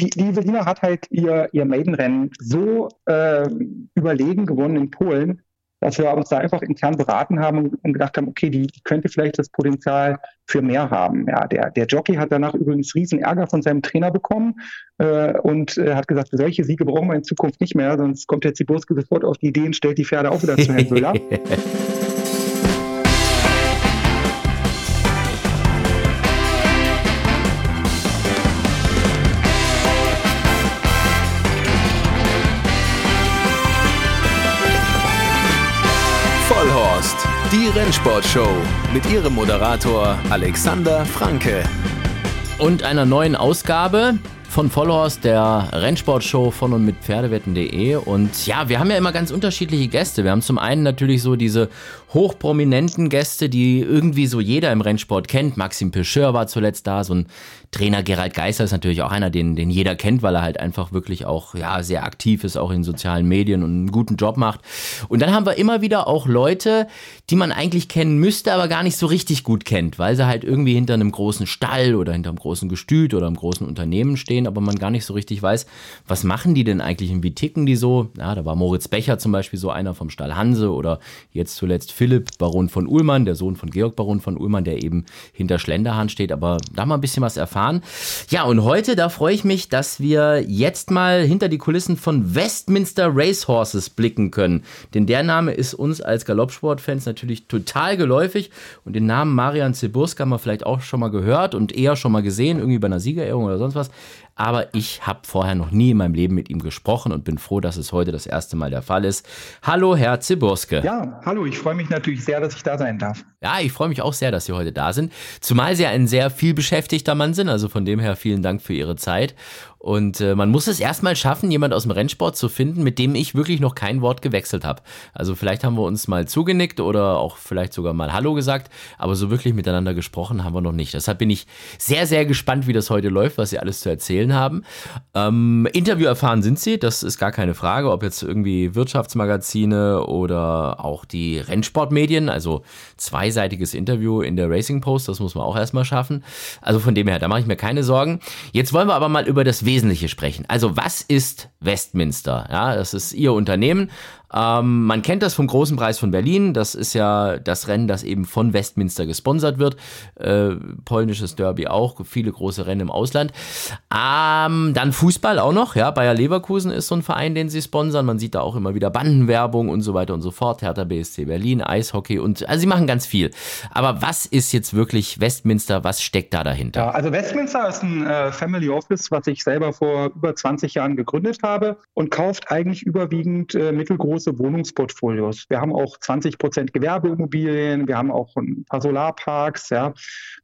die, die Evelina hat halt ihr, ihr Maidenrennen so äh, überlegen gewonnen in Polen, dass wir uns da einfach intern beraten haben und gedacht haben, okay, die, die könnte vielleicht das Potenzial für mehr haben. Ja, der, der Jockey hat danach übrigens riesen Ärger von seinem Trainer bekommen äh, und äh, hat gesagt, solche Siege brauchen wir in Zukunft nicht mehr, sonst kommt der Ziburski sofort auf die Idee und stellt die Pferde auch wieder zu Herrn Müller. Rennsportshow mit ihrem Moderator Alexander Franke. Und einer neuen Ausgabe von Vollhorst, der Rennsportshow von und mit Pferdewetten.de. Und ja, wir haben ja immer ganz unterschiedliche Gäste. Wir haben zum einen natürlich so diese hochprominenten Gäste, die irgendwie so jeder im Rennsport kennt. Maxim Pecheur war zuletzt da, so ein Trainer Gerald Geißer ist natürlich auch einer, den, den jeder kennt, weil er halt einfach wirklich auch ja, sehr aktiv ist, auch in sozialen Medien und einen guten Job macht. Und dann haben wir immer wieder auch Leute, die man eigentlich kennen müsste, aber gar nicht so richtig gut kennt, weil sie halt irgendwie hinter einem großen Stall oder hinter einem großen Gestüt oder einem großen Unternehmen stehen, aber man gar nicht so richtig weiß, was machen die denn eigentlich und wie ticken die so. Ja, da war Moritz Becher zum Beispiel so einer vom Stall Hanse oder jetzt zuletzt Philipp Baron von Ullmann, der Sohn von Georg Baron von Ullmann, der eben hinter Schlenderhahn steht, aber da mal ein bisschen was erfahren. Ja, und heute, da freue ich mich, dass wir jetzt mal hinter die Kulissen von Westminster Racehorses blicken können. Denn der Name ist uns als Galoppsportfans natürlich total geläufig. Und den Namen Marian Zeburska haben wir vielleicht auch schon mal gehört und eher schon mal gesehen, irgendwie bei einer Siegerehrung oder sonst was aber ich habe vorher noch nie in meinem Leben mit ihm gesprochen und bin froh, dass es heute das erste Mal der Fall ist. Hallo, Herr Ziburske. Ja, hallo, ich freue mich natürlich sehr, dass ich da sein darf. Ja, ich freue mich auch sehr, dass Sie heute da sind. Zumal Sie ein sehr viel beschäftigter Mann sind, also von dem her vielen Dank für Ihre Zeit. Und äh, man muss es erstmal schaffen, jemand aus dem Rennsport zu finden, mit dem ich wirklich noch kein Wort gewechselt habe. Also vielleicht haben wir uns mal zugenickt oder auch vielleicht sogar mal Hallo gesagt, aber so wirklich miteinander gesprochen haben wir noch nicht. Deshalb bin ich sehr, sehr gespannt, wie das heute läuft, was Sie alles zu erzählen haben. Ähm, Interview erfahren sind Sie, das ist gar keine Frage, ob jetzt irgendwie Wirtschaftsmagazine oder auch die Rennsportmedien, also zweiseitiges Interview in der Racing Post, das muss man auch erstmal schaffen. Also von dem her, da mache ich mir keine Sorgen. Jetzt wollen wir aber mal über das Wesentliche sprechen. Also was ist Westminster? Ja, das ist Ihr Unternehmen. Ähm, man kennt das vom Großen Preis von Berlin. Das ist ja das Rennen, das eben von Westminster gesponsert wird. Äh, polnisches Derby auch, viele große Rennen im Ausland. Ähm, dann Fußball auch noch. Ja, Bayer Leverkusen ist so ein Verein, den sie sponsern. Man sieht da auch immer wieder Bandenwerbung und so weiter und so fort. Hertha BSC Berlin, Eishockey und also sie machen ganz viel. Aber was ist jetzt wirklich Westminster? Was steckt da dahinter? Ja, also Westminster ist ein äh, Family Office, was ich selber vor über 20 Jahren gegründet habe und kauft eigentlich überwiegend äh, mittelgroße große Wohnungsportfolios. Wir haben auch 20 Prozent Gewerbeimmobilien, wir haben auch ein paar Solarparks. Ja.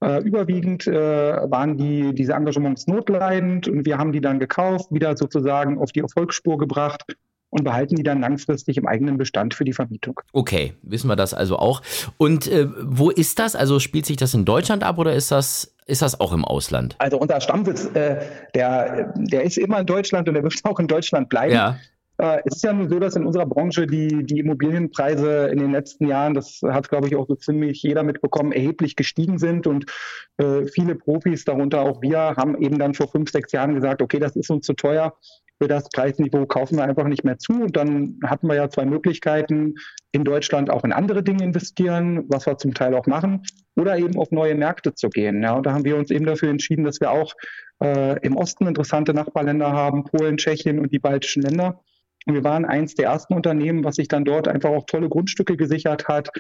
Äh, überwiegend äh, waren die, diese Engagements notleidend und wir haben die dann gekauft, wieder sozusagen auf die Erfolgsspur gebracht und behalten die dann langfristig im eigenen Bestand für die Vermietung. Okay, wissen wir das also auch. Und äh, wo ist das? Also spielt sich das in Deutschland ab oder ist das ist das auch im Ausland? Also unser Stammsitz, äh, der, der ist immer in Deutschland und der wird auch in Deutschland bleiben. Ja. Äh, es ist ja nur so, dass in unserer Branche die, die Immobilienpreise in den letzten Jahren, das hat, glaube ich, auch so ziemlich jeder mitbekommen, erheblich gestiegen sind. Und äh, viele Profis, darunter auch wir, haben eben dann vor fünf, sechs Jahren gesagt, okay, das ist uns zu teuer. Für das Preisniveau kaufen wir einfach nicht mehr zu. Und dann hatten wir ja zwei Möglichkeiten, in Deutschland auch in andere Dinge investieren, was wir zum Teil auch machen, oder eben auf neue Märkte zu gehen. Ja, und da haben wir uns eben dafür entschieden, dass wir auch äh, im Osten interessante Nachbarländer haben, Polen, Tschechien und die baltischen Länder wir waren eins der ersten Unternehmen, was sich dann dort einfach auch tolle Grundstücke gesichert hat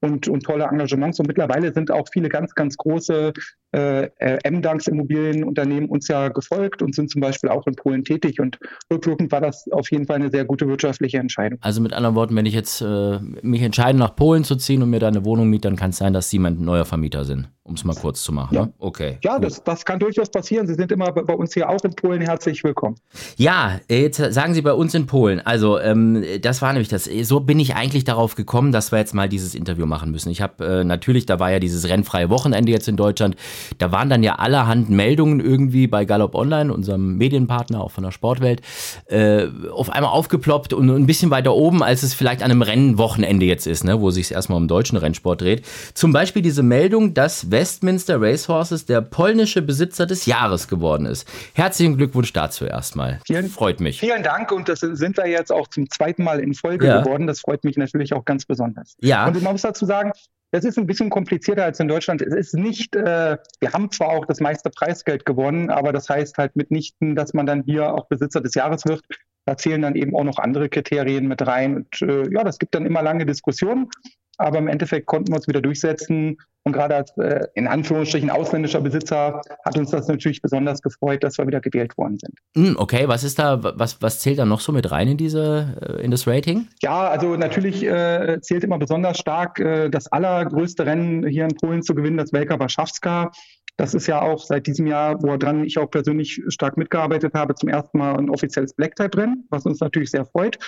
und, und tolle Engagements. Und mittlerweile sind auch viele ganz, ganz große äh, äh M-Danks Immobilienunternehmen uns ja gefolgt und sind zum Beispiel auch in Polen tätig. Und rückwirkend war das auf jeden Fall eine sehr gute wirtschaftliche Entscheidung. Also mit anderen Worten, wenn ich jetzt äh, mich entscheide, nach Polen zu ziehen und mir da eine Wohnung miete, dann kann es sein, dass Sie mein neuer Vermieter sind um es mal kurz zu machen. Ja, ne? okay. Ja, das, das kann durchaus passieren. Sie sind immer bei uns hier auch in Polen herzlich willkommen. Ja, jetzt sagen Sie bei uns in Polen. Also, ähm, das war nämlich das. So bin ich eigentlich darauf gekommen, dass wir jetzt mal dieses Interview machen müssen. Ich habe äh, natürlich, da war ja dieses rennfreie Wochenende jetzt in Deutschland. Da waren dann ja allerhand Meldungen irgendwie bei Gallop Online, unserem Medienpartner auch von der Sportwelt, äh, auf einmal aufgeploppt und ein bisschen weiter oben, als es vielleicht an einem Rennwochenende jetzt ist, ne, wo sich es erstmal um deutschen Rennsport dreht. Zum Beispiel diese Meldung, dass Westminster Racehorses der polnische Besitzer des Jahres geworden ist. Herzlichen Glückwunsch dazu erstmal. Vielen, freut mich. Vielen Dank und das sind wir jetzt auch zum zweiten Mal in Folge ja. geworden. Das freut mich natürlich auch ganz besonders. Ja. Und man muss dazu sagen, das ist ein bisschen komplizierter als in Deutschland. Es ist nicht, äh, wir haben zwar auch das meiste Preisgeld gewonnen, aber das heißt halt mitnichten, dass man dann hier auch Besitzer des Jahres wird. Da zählen dann eben auch noch andere Kriterien mit rein. Und äh, ja, das gibt dann immer lange Diskussionen. Aber im Endeffekt konnten wir uns wieder durchsetzen. Und gerade als äh, in Anführungsstrichen ausländischer Besitzer hat uns das natürlich besonders gefreut, dass wir wieder gewählt worden sind. Mm, okay, was ist da, was, was zählt da noch so mit rein in diese, äh, in das Rating? Ja, also natürlich äh, zählt immer besonders stark äh, das allergrößte Rennen hier in Polen zu gewinnen, das Welka Warszawska. Das ist ja auch seit diesem Jahr, woran ich auch persönlich stark mitgearbeitet habe, zum ersten Mal ein offizielles Black-Type-Rennen, was uns natürlich sehr freut.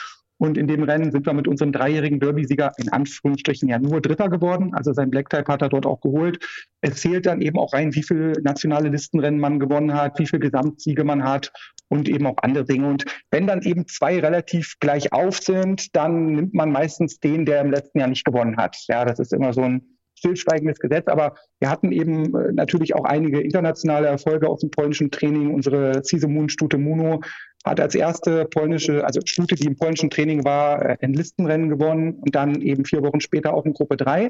Und in dem Rennen sind wir mit unserem dreijährigen Derby-Sieger in Anführungsstrichen ja nur Dritter geworden. Also sein Black Type hat er dort auch geholt. Es zählt dann eben auch rein, wie viele nationale Listenrennen man gewonnen hat, wie viele Gesamtsiege man hat und eben auch andere Dinge. Und wenn dann eben zwei relativ gleich auf sind, dann nimmt man meistens den, der im letzten Jahr nicht gewonnen hat. Ja, das ist immer so ein stillschweigendes Gesetz, aber wir hatten eben äh, natürlich auch einige internationale Erfolge aus dem polnischen Training. Unsere Sisemun Stute Muno hat als erste polnische, also Stute, die im polnischen Training war, äh, ein Listenrennen gewonnen und dann eben vier Wochen später auch in Gruppe 3.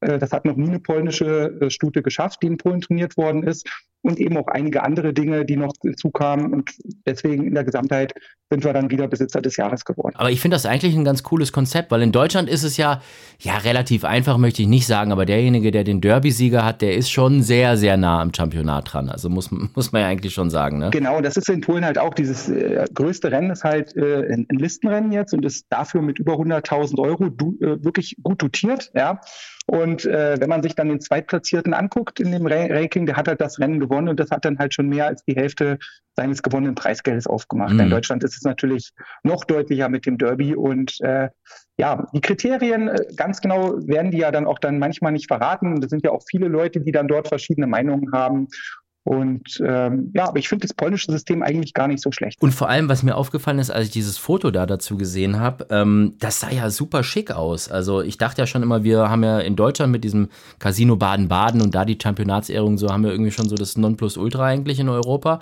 Äh, das hat noch nie eine polnische Stute geschafft, die in Polen trainiert worden ist und eben auch einige andere Dinge, die noch hinzukamen. Und deswegen in der Gesamtheit sind wir dann wieder Besitzer des Jahres geworden. Aber ich finde das eigentlich ein ganz cooles Konzept, weil in Deutschland ist es ja, ja, relativ einfach, möchte ich nicht sagen, aber derjenige, der den Derby-Sieger hat, der ist schon sehr, sehr nah am Championat dran. Also muss, muss man ja eigentlich schon sagen. Ne? Genau, das ist in Polen halt auch dieses äh, größte Rennen, ist halt äh, ein, ein, Listenrennen jetzt und ist dafür mit über 100.000 Euro du, äh, wirklich gut dotiert. Ja. Und äh, wenn man sich dann den Zweitplatzierten anguckt in dem Ranking, der hat halt das Rennen gewonnen und das hat dann halt schon mehr als die Hälfte seines gewonnenen Preisgeldes aufgemacht. Mhm. In Deutschland ist es natürlich noch deutlicher mit dem Derby und äh, ja, die Kriterien, äh, ganz genau werden die ja dann auch dann manchmal nicht verraten. Das sind ja auch viele Leute, die dann dort verschiedene Meinungen haben. Und ähm, ja, aber ich finde das polnische System eigentlich gar nicht so schlecht. Und vor allem, was mir aufgefallen ist, als ich dieses Foto da dazu gesehen habe, ähm, das sah ja super schick aus. Also ich dachte ja schon immer, wir haben ja in Deutschland mit diesem Casino Baden-Baden und da die Championatsehrung, so haben wir irgendwie schon so das Nonplusultra eigentlich in Europa.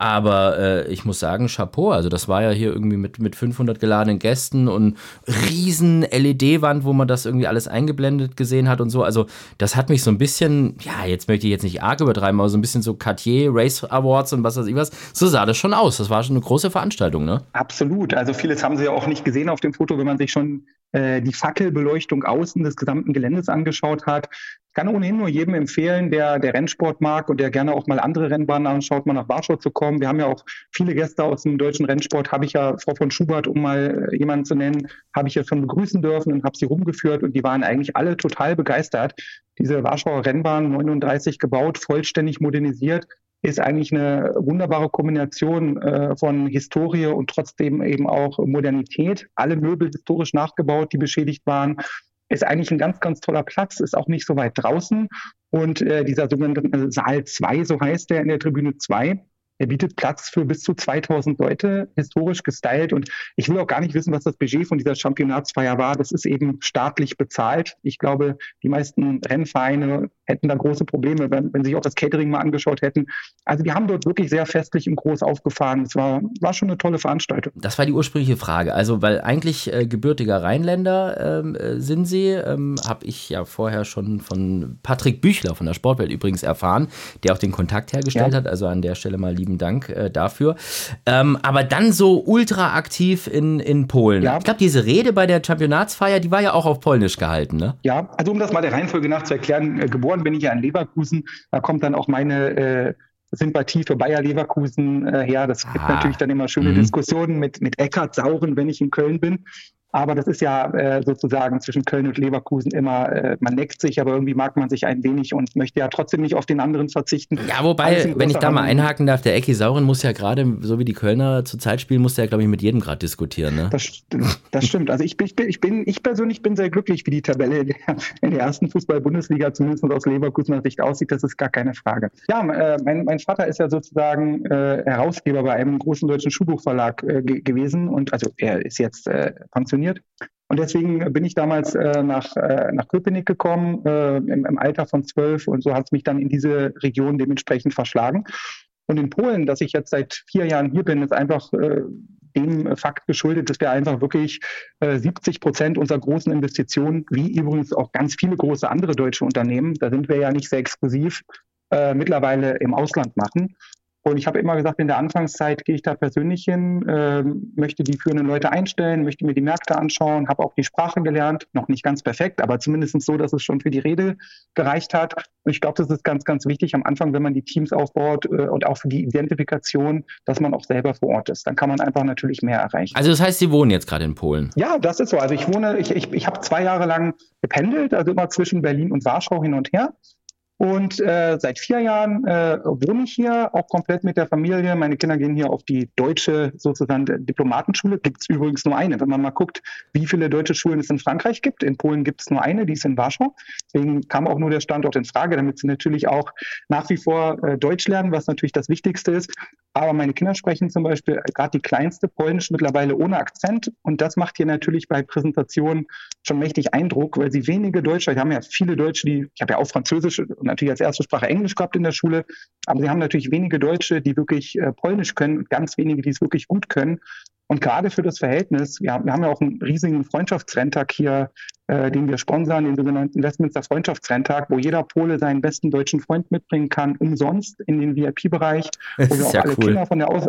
Aber äh, ich muss sagen, Chapeau. Also das war ja hier irgendwie mit, mit 500 geladenen Gästen und riesen LED-Wand, wo man das irgendwie alles eingeblendet gesehen hat und so. Also das hat mich so ein bisschen, ja, jetzt möchte ich jetzt nicht arg übertreiben, aber so ein bisschen so Cartier Race Awards und was weiß ich was. So sah das schon aus. Das war schon eine große Veranstaltung, ne? Absolut. Also vieles haben sie ja auch nicht gesehen auf dem Foto, wenn man sich schon äh, die Fackelbeleuchtung außen des gesamten Geländes angeschaut hat. Ich kann ohnehin nur jedem empfehlen, der, der Rennsport mag und der gerne auch mal andere Rennbahnen anschaut, mal nach Warschau zu kommen. Wir haben ja auch viele Gäste aus dem deutschen Rennsport. Habe ich ja, Frau von Schubert, um mal äh, jemanden zu nennen, habe ich ja schon begrüßen dürfen und habe sie rumgeführt und die waren eigentlich alle total begeistert. Diese Warschauer Rennbahn 39 gebaut, vollständig modernisiert, ist eigentlich eine wunderbare Kombination äh, von Historie und trotzdem eben auch Modernität. Alle Möbel historisch nachgebaut, die beschädigt waren ist eigentlich ein ganz, ganz toller Platz, ist auch nicht so weit draußen. Und äh, dieser sogenannte Saal 2, so heißt der in der Tribüne 2, er bietet Platz für bis zu 2000 Leute, historisch gestylt. Und ich will auch gar nicht wissen, was das Budget von dieser Championatsfeier war. Das ist eben staatlich bezahlt. Ich glaube, die meisten Rennvereine hätten da große Probleme, wenn, wenn sie sich auch das Catering mal angeschaut hätten. Also die haben dort wirklich sehr festlich im Groß aufgefahren. Es war, war schon eine tolle Veranstaltung. Das war die ursprüngliche Frage. Also, weil eigentlich äh, gebürtiger Rheinländer ähm, äh, sind sie, ähm, habe ich ja vorher schon von Patrick Büchler von der Sportwelt übrigens erfahren, der auch den Kontakt hergestellt ja. hat. Also an der Stelle mal lieben Dank äh, dafür. Ähm, aber dann so ultra aktiv in, in Polen. Ja. Ich glaube, diese Rede bei der Championatsfeier, die war ja auch auf Polnisch gehalten, ne? Ja, also um das mal der Reihenfolge nach zu erklären, äh, geboren geboren bin ich ja in Leverkusen. Da kommt dann auch meine äh, Sympathie für Bayer Leverkusen äh, her. Das gibt ah. natürlich dann immer schöne mhm. Diskussionen mit, mit Eckart Sauren, wenn ich in Köln bin. Aber das ist ja äh, sozusagen zwischen Köln und Leverkusen immer, äh, man neckt sich, aber irgendwie mag man sich ein wenig und möchte ja trotzdem nicht auf den anderen verzichten. Ja, wobei, wenn ich da mal einhaken darf, der Ecki Sauren muss ja gerade, so wie die Kölner zurzeit spielen, muss der, glaube ich, mit jedem gerade diskutieren. Ne? Das, das stimmt. Also ich bin, ich bin, ich persönlich bin sehr glücklich, wie die Tabelle in der, in der ersten Fußball-Bundesliga zumindest aus Leverkusener Sicht aussieht. Das ist gar keine Frage. Ja, äh, mein, mein Vater ist ja sozusagen äh, Herausgeber bei einem großen deutschen Schulbuchverlag äh, gewesen und also er ist jetzt äh, pensioniert funktioniert. Und deswegen bin ich damals äh, nach, äh, nach Köpenick gekommen, äh, im, im, Alter von zwölf. Und so hat es mich dann in diese Region dementsprechend verschlagen. Und in Polen, dass ich jetzt seit vier Jahren hier bin, ist einfach äh, dem Fakt geschuldet, dass wir einfach wirklich äh, 70 Prozent unserer großen Investitionen, wie übrigens auch ganz viele große andere deutsche Unternehmen, da sind wir ja nicht sehr exklusiv, äh, mittlerweile im Ausland machen. Und ich habe immer gesagt, in der Anfangszeit gehe ich da persönlich hin, äh, möchte die führenden Leute einstellen, möchte mir die Märkte anschauen, habe auch die Sprache gelernt, noch nicht ganz perfekt, aber zumindest so, dass es schon für die Rede gereicht hat. Und ich glaube, das ist ganz, ganz wichtig am Anfang, wenn man die Teams aufbaut äh, und auch für die Identifikation, dass man auch selber vor Ort ist. Dann kann man einfach natürlich mehr erreichen. Also das heißt, Sie wohnen jetzt gerade in Polen? Ja, das ist so. Also ich wohne, ich, ich, ich habe zwei Jahre lang gependelt, also immer zwischen Berlin und Warschau hin und her. Und äh, seit vier Jahren äh, wohne ich hier, auch komplett mit der Familie. Meine Kinder gehen hier auf die deutsche sozusagen Diplomatenschule. Gibt es übrigens nur eine. Wenn man mal guckt, wie viele deutsche Schulen es in Frankreich gibt. In Polen gibt es nur eine, die ist in Warschau. Deswegen kam auch nur der Standort in Frage, damit sie natürlich auch nach wie vor äh, Deutsch lernen, was natürlich das Wichtigste ist. Aber meine Kinder sprechen zum Beispiel gerade die kleinste Polnisch mittlerweile ohne Akzent. Und das macht hier natürlich bei Präsentationen schon mächtig Eindruck, weil sie wenige Deutsche, wir haben ja viele Deutsche, die, ich habe ja auch Französisch und natürlich als erste Sprache Englisch gehabt in der Schule, aber sie haben natürlich wenige Deutsche, die wirklich äh, Polnisch können und ganz wenige, die es wirklich gut können. Und gerade für das Verhältnis, wir haben, wir haben ja auch einen riesigen Freundschaftsrenntag hier, äh, den wir sponsern, den sogenannten Westminster Freundschaftsrenntag, wo jeder Pole seinen besten deutschen Freund mitbringen kann, umsonst in den VIP-Bereich, wo wir auch ja alle cool. Kinder von der Aus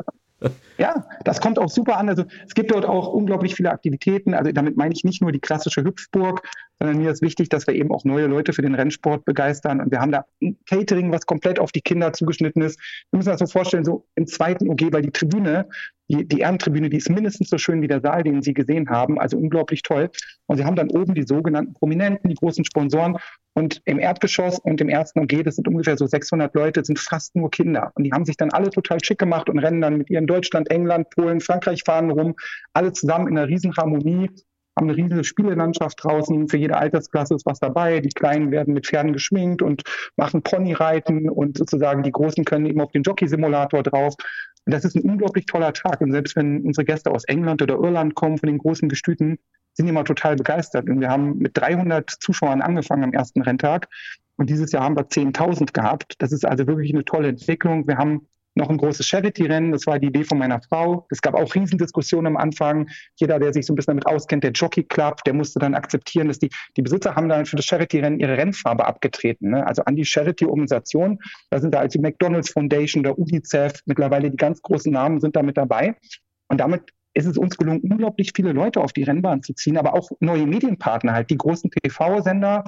ja, das kommt auch super an. Also es gibt dort auch unglaublich viele Aktivitäten. Also damit meine ich nicht nur die klassische Hüpfburg, sondern mir ist wichtig, dass wir eben auch neue Leute für den Rennsport begeistern. Und wir haben da ein Catering, was komplett auf die Kinder zugeschnitten ist. Wir müssen uns das so vorstellen, so im zweiten OG, weil die Tribüne, die, die Ehrentribüne, die ist mindestens so schön wie der Saal, den Sie gesehen haben. Also unglaublich toll. Und Sie haben dann oben die sogenannten Prominenten, die großen Sponsoren. Und im Erdgeschoss und im ersten OG, das sind ungefähr so 600 Leute, sind fast nur Kinder. Und die haben sich dann alle total schick gemacht und rennen dann mit ihren Deutschland, England, Polen, Frankreich fahren rum, alle zusammen in einer Riesenharmonie, haben eine riesige Spielelandschaft draußen. Für jede Altersklasse ist was dabei. Die Kleinen werden mit Pferden geschminkt und machen Ponyreiten und sozusagen die Großen können eben auf den Jockey-Simulator drauf. Und das ist ein unglaublich toller Tag. Und selbst wenn unsere Gäste aus England oder Irland kommen, von den großen Gestüten, sind immer total begeistert. Und wir haben mit 300 Zuschauern angefangen am ersten Renntag. Und dieses Jahr haben wir 10.000 gehabt. Das ist also wirklich eine tolle Entwicklung. Wir haben noch ein großes Charity-Rennen. Das war die Idee von meiner Frau. Es gab auch Riesendiskussionen am Anfang. Jeder, der sich so ein bisschen damit auskennt, der Jockey Club, der musste dann akzeptieren, dass die, die Besitzer haben dann für das Charity-Rennen ihre Rennfarbe abgetreten. Ne? Also an die Charity-Organisation. Da sind da also die McDonalds Foundation, der UNICEF, mittlerweile die ganz großen Namen sind da mit dabei. Und damit ist es uns gelungen, unglaublich viele Leute auf die Rennbahn zu ziehen, aber auch neue Medienpartner, halt die großen TV-Sender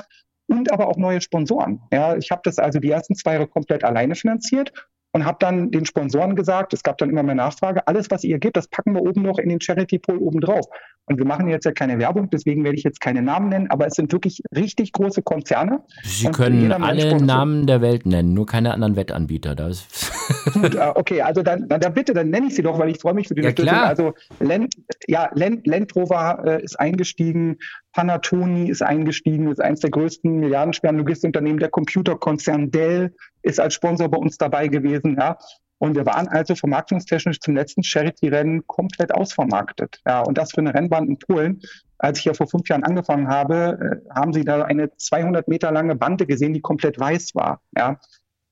und aber auch neue Sponsoren. Ja, ich habe das also die ersten zwei Jahre komplett alleine finanziert und habe dann den Sponsoren gesagt, es gab dann immer mehr Nachfrage, alles, was ihr gebt, das packen wir oben noch in den Charity Pool oben drauf. Und wir machen jetzt ja keine Werbung, deswegen werde ich jetzt keine Namen nennen, aber es sind wirklich richtig große Konzerne. Sie können alle Namen der Welt nennen, nur keine anderen Wettanbieter. Das Gut, äh, okay, also dann, dann bitte, dann nenne ich sie doch, weil ich freue mich für die ja, Unterstützung. Klar. Also Land, ja, Land, Land Rover äh, ist eingestiegen, Panatoni ist eingestiegen, ist eines der größten milliardenschweren Logistikunternehmen, der Computerkonzern Dell ist als Sponsor bei uns dabei gewesen, ja. Und wir waren also vermarktungstechnisch zum letzten Charity-Rennen komplett ausvermarktet. Ja, und das für eine Rennbahn in Polen. Als ich ja vor fünf Jahren angefangen habe, äh, haben sie da eine 200 Meter lange Bande gesehen, die komplett weiß war. Ja.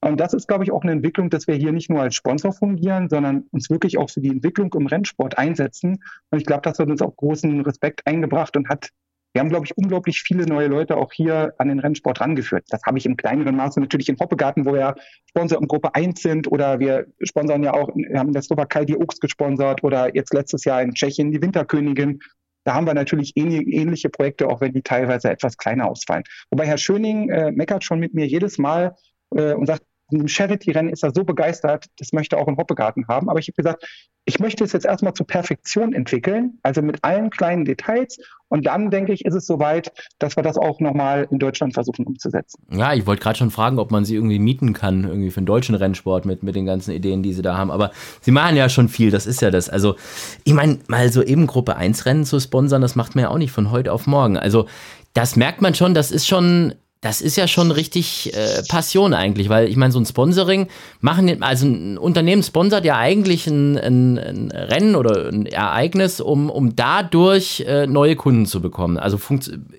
Und das ist, glaube ich, auch eine Entwicklung, dass wir hier nicht nur als Sponsor fungieren, sondern uns wirklich auch für die Entwicklung im Rennsport einsetzen. Und ich glaube, das hat uns auch großen Respekt eingebracht und hat wir haben, glaube ich, unglaublich viele neue Leute auch hier an den Rennsport rangeführt. Das habe ich im kleineren Maße natürlich in Hoppegarten, wo wir Sponsor in Gruppe 1 sind oder wir sponsern ja auch, wir haben in der Slowakei die Oaks gesponsert oder jetzt letztes Jahr in Tschechien die Winterkönigin. Da haben wir natürlich ähnliche Projekte, auch wenn die teilweise etwas kleiner ausfallen. Wobei Herr Schöning äh, meckert schon mit mir jedes Mal äh, und sagt, im Charity-Rennen ist er so begeistert, das möchte er auch im Hoppegarten haben. Aber ich habe gesagt, ich möchte es jetzt erstmal zur Perfektion entwickeln, also mit allen kleinen Details. Und dann, denke ich, ist es soweit, dass wir das auch nochmal in Deutschland versuchen umzusetzen. Ja, ich wollte gerade schon fragen, ob man sie irgendwie mieten kann, irgendwie für den deutschen Rennsport mit, mit den ganzen Ideen, die sie da haben. Aber sie machen ja schon viel, das ist ja das. Also, ich meine, mal so eben Gruppe 1 Rennen zu sponsern, das macht man ja auch nicht von heute auf morgen. Also, das merkt man schon, das ist schon das ist ja schon richtig äh, Passion eigentlich, weil ich meine, so ein Sponsoring machen, also ein Unternehmen sponsert ja eigentlich ein, ein, ein Rennen oder ein Ereignis, um, um dadurch äh, neue Kunden zu bekommen. Also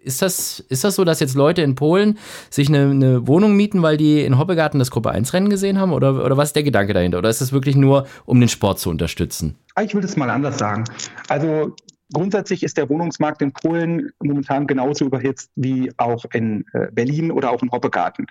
ist das, ist das so, dass jetzt Leute in Polen sich eine, eine Wohnung mieten, weil die in Hoppegarten das Gruppe 1 Rennen gesehen haben? Oder, oder was ist der Gedanke dahinter? Oder ist das wirklich nur, um den Sport zu unterstützen? Ich will das mal anders sagen. Also Grundsätzlich ist der Wohnungsmarkt in Polen momentan genauso überhitzt wie auch in äh, Berlin oder auch in Hoppegarten.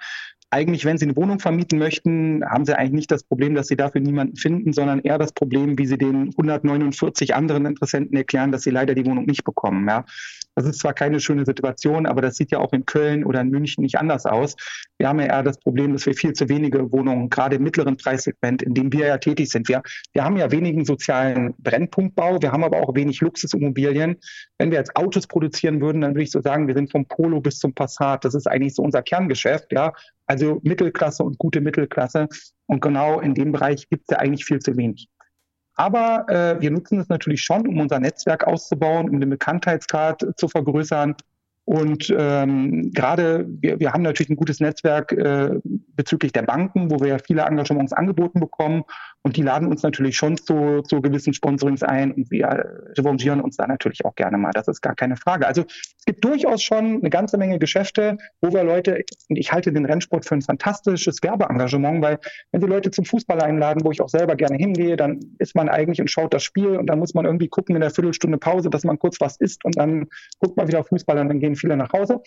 Eigentlich, wenn Sie eine Wohnung vermieten möchten, haben Sie eigentlich nicht das Problem, dass Sie dafür niemanden finden, sondern eher das Problem, wie Sie den 149 anderen Interessenten erklären, dass Sie leider die Wohnung nicht bekommen. Ja. Das ist zwar keine schöne Situation, aber das sieht ja auch in Köln oder in München nicht anders aus. Wir haben ja eher das Problem, dass wir viel zu wenige Wohnungen, gerade im mittleren Preissegment, in dem wir ja tätig sind. Wir, wir haben ja wenigen sozialen Brennpunktbau, wir haben aber auch wenig Luxusimmobilien. Wenn wir jetzt Autos produzieren würden, dann würde ich so sagen, wir sind vom Polo bis zum Passat. Das ist eigentlich so unser Kerngeschäft, ja. Also Mittelklasse und gute Mittelklasse. Und genau in dem Bereich gibt es ja eigentlich viel zu wenig. Aber äh, wir nutzen es natürlich schon, um unser Netzwerk auszubauen, um den Bekanntheitsgrad zu vergrößern. Und ähm, gerade wir, wir haben natürlich ein gutes Netzwerk äh, bezüglich der Banken, wo wir ja viele Engagements angeboten bekommen. Und die laden uns natürlich schon zu, zu gewissen Sponsorings ein und wir revanchieren uns da natürlich auch gerne mal. Das ist gar keine Frage. Also es gibt durchaus schon eine ganze Menge Geschäfte, wo wir Leute, und ich halte den Rennsport für ein fantastisches Werbeengagement, weil wenn Sie Leute zum Fußball einladen, wo ich auch selber gerne hingehe, dann ist man eigentlich und schaut das Spiel und dann muss man irgendwie gucken in der Viertelstunde Pause, dass man kurz was isst und dann guckt man wieder Fußball und dann gehen viele nach Hause.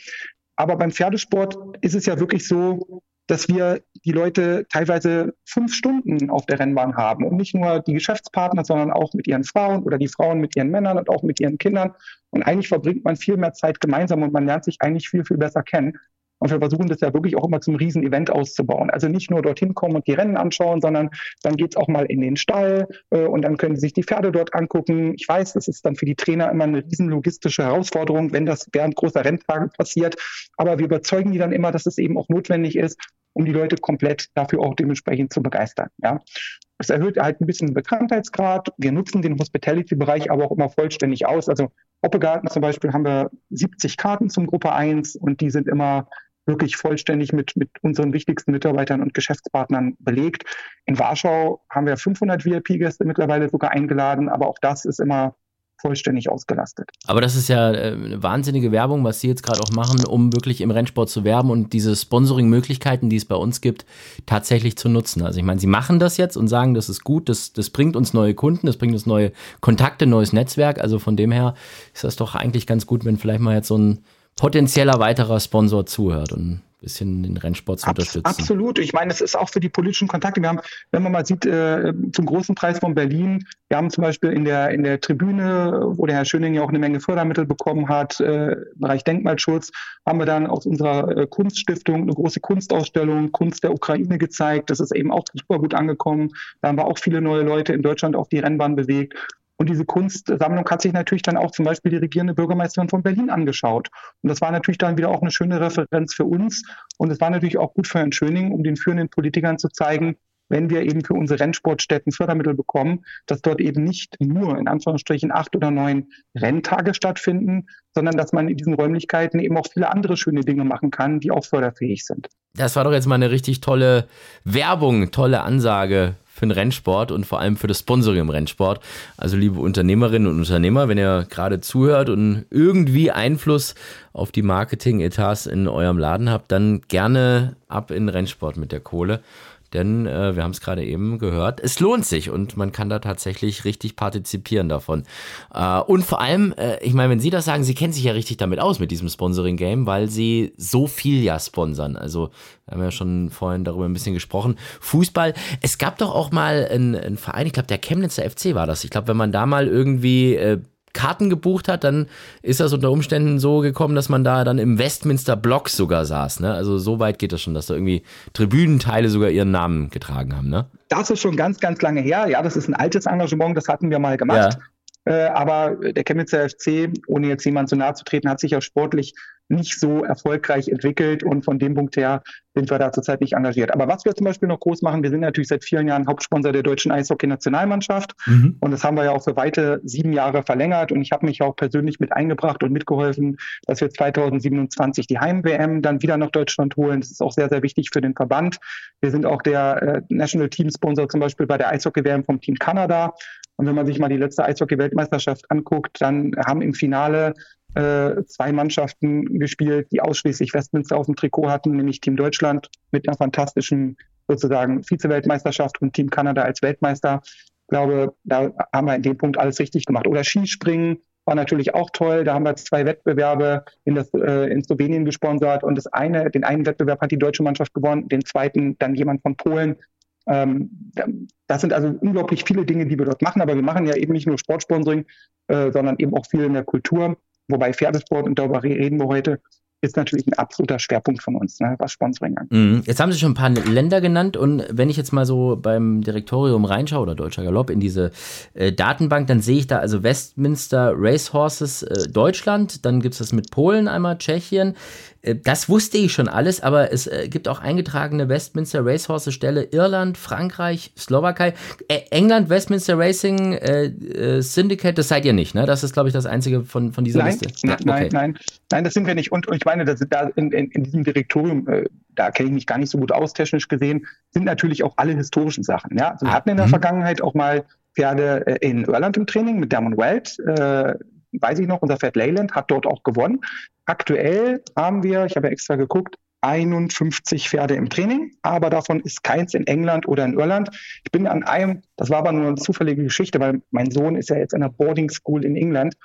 Aber beim Pferdesport ist es ja wirklich so, dass wir die Leute teilweise fünf Stunden auf der Rennbahn haben und nicht nur die Geschäftspartner, sondern auch mit ihren Frauen oder die Frauen mit ihren Männern und auch mit ihren Kindern. Und eigentlich verbringt man viel mehr Zeit gemeinsam und man lernt sich eigentlich viel, viel besser kennen. Und wir versuchen das ja wirklich auch immer zum Riesen-Event auszubauen. Also nicht nur dorthin kommen und die Rennen anschauen, sondern dann geht's auch mal in den Stall äh, und dann können sie sich die Pferde dort angucken. Ich weiß, das ist dann für die Trainer immer eine riesen logistische Herausforderung, wenn das während großer Renntage passiert. Aber wir überzeugen die dann immer, dass es eben auch notwendig ist, um die Leute komplett dafür auch dementsprechend zu begeistern. Ja. Es erhöht halt ein bisschen den Bekanntheitsgrad. Wir nutzen den Hospitality-Bereich aber auch immer vollständig aus. Also Hoppegarten zum Beispiel haben wir 70 Karten zum Gruppe 1 und die sind immer wirklich vollständig mit, mit unseren wichtigsten Mitarbeitern und Geschäftspartnern belegt. In Warschau haben wir 500 VIP-Gäste mittlerweile sogar eingeladen, aber auch das ist immer vollständig ausgelastet. Aber das ist ja äh, eine wahnsinnige Werbung, was Sie jetzt gerade auch machen, um wirklich im Rennsport zu werben und diese Sponsoring-Möglichkeiten, die es bei uns gibt, tatsächlich zu nutzen. Also ich meine, Sie machen das jetzt und sagen, das ist gut, das, das bringt uns neue Kunden, das bringt uns neue Kontakte, neues Netzwerk. Also von dem her ist das doch eigentlich ganz gut, wenn vielleicht mal jetzt so ein potenzieller weiterer Sponsor zuhört und ein bisschen den Rennsport zu unterstützen. Absolut. Ich meine, es ist auch für die politischen Kontakte. Wir haben, wenn man mal sieht, äh, zum großen Preis von Berlin, wir haben zum Beispiel in der, in der Tribüne, wo der Herr Schöning ja auch eine Menge Fördermittel bekommen hat, äh, im Bereich Denkmalschutz, haben wir dann aus unserer äh, Kunststiftung eine große Kunstausstellung Kunst der Ukraine gezeigt. Das ist eben auch super gut angekommen. Da haben wir auch viele neue Leute in Deutschland auf die Rennbahn bewegt. Und diese Kunstsammlung hat sich natürlich dann auch zum Beispiel die regierende Bürgermeisterin von Berlin angeschaut. Und das war natürlich dann wieder auch eine schöne Referenz für uns. Und es war natürlich auch gut für Herrn Schöning, um den führenden Politikern zu zeigen, wenn wir eben für unsere Rennsportstätten Fördermittel bekommen, dass dort eben nicht nur in Anführungsstrichen acht oder neun Renntage stattfinden, sondern dass man in diesen Räumlichkeiten eben auch viele andere schöne Dinge machen kann, die auch förderfähig sind. Das war doch jetzt mal eine richtig tolle Werbung, tolle Ansage für den Rennsport und vor allem für das Sponsoring im Rennsport. Also liebe Unternehmerinnen und Unternehmer, wenn ihr gerade zuhört und irgendwie Einfluss auf die Marketing-Etats in eurem Laden habt, dann gerne ab in Rennsport mit der Kohle denn äh, wir haben es gerade eben gehört, es lohnt sich und man kann da tatsächlich richtig partizipieren davon. Äh, und vor allem, äh, ich meine, wenn Sie das sagen, Sie kennen sich ja richtig damit aus mit diesem Sponsoring-Game, weil Sie so viel ja sponsern. Also wir haben ja schon vorhin darüber ein bisschen gesprochen. Fußball, es gab doch auch mal einen, Verein, ich glaube, der Chemnitzer FC war das. Ich glaube, wenn man da mal irgendwie äh, Karten gebucht hat, dann ist das unter Umständen so gekommen, dass man da dann im Westminster Block sogar saß. Ne? Also so weit geht das schon, dass da irgendwie Tribünenteile sogar ihren Namen getragen haben. Ne? Das ist schon ganz, ganz lange her. Ja, das ist ein altes Engagement, das hatten wir mal gemacht. Ja. Äh, aber der Chemnitzer FC, ohne jetzt jemand zu nahe zu treten, hat sich ja sportlich nicht so erfolgreich entwickelt und von dem Punkt her sind wir da zurzeit nicht engagiert. Aber was wir zum Beispiel noch groß machen, wir sind natürlich seit vielen Jahren Hauptsponsor der deutschen Eishockey-Nationalmannschaft mhm. und das haben wir ja auch für weite sieben Jahre verlängert und ich habe mich auch persönlich mit eingebracht und mitgeholfen, dass wir 2027 die Heim-WM dann wieder nach Deutschland holen. Das ist auch sehr, sehr wichtig für den Verband. Wir sind auch der äh, National Team Sponsor zum Beispiel bei der Eishockey-WM vom Team Kanada und wenn man sich mal die letzte Eishockey-Weltmeisterschaft anguckt, dann haben im Finale äh, zwei Mannschaften gespielt, die ausschließlich Westminster auf dem Trikot hatten, nämlich Team Deutschland mit einer fantastischen sozusagen Vize-Weltmeisterschaft und Team Kanada als Weltmeister. Ich glaube, da haben wir in dem Punkt alles richtig gemacht. Oder Skispringen war natürlich auch toll. Da haben wir zwei Wettbewerbe in, das, äh, in Slowenien gesponsert und das eine, den einen Wettbewerb hat die deutsche Mannschaft gewonnen, den zweiten dann jemand von Polen. Ähm, das sind also unglaublich viele Dinge, die wir dort machen, aber wir machen ja eben nicht nur Sportsponsoring, äh, sondern eben auch viel in der Kultur. Wobei Pferdesport, und darüber reden wir heute, ist natürlich ein absoluter Schwerpunkt von uns, ne, was Sponsoring angeht. Mhm. Jetzt haben Sie schon ein paar Länder genannt und wenn ich jetzt mal so beim Direktorium reinschaue oder Deutscher Galopp in diese äh, Datenbank, dann sehe ich da also Westminster Racehorses äh, Deutschland, dann gibt es das mit Polen einmal, Tschechien. Äh, das wusste ich schon alles, aber es äh, gibt auch eingetragene Westminster Racehorses Stelle Irland, Frankreich, Slowakei, äh, England, Westminster Racing Syndicate, das seid ihr nicht, ne? Das ist, glaube ich, das einzige von, von dieser nein, Liste. Nein, okay. nein, nein, nein, das sind wir nicht. Und, und ich meine, dass da in, in, in diesem Direktorium, äh, da kenne ich mich gar nicht so gut aus, technisch gesehen, sind natürlich auch alle historischen Sachen. Ja? Also wir ah, hatten in der mh. Vergangenheit auch mal Pferde äh, in Irland im Training mit Damon Weld. Äh, weiß ich noch, unser Pferd Leyland hat dort auch gewonnen. Aktuell haben wir, ich habe extra geguckt, 51 Pferde im Training, aber davon ist keins in England oder in Irland. Ich bin an einem, das war aber nur eine zufällige Geschichte, weil mein Sohn ist ja jetzt in einer Boarding School in England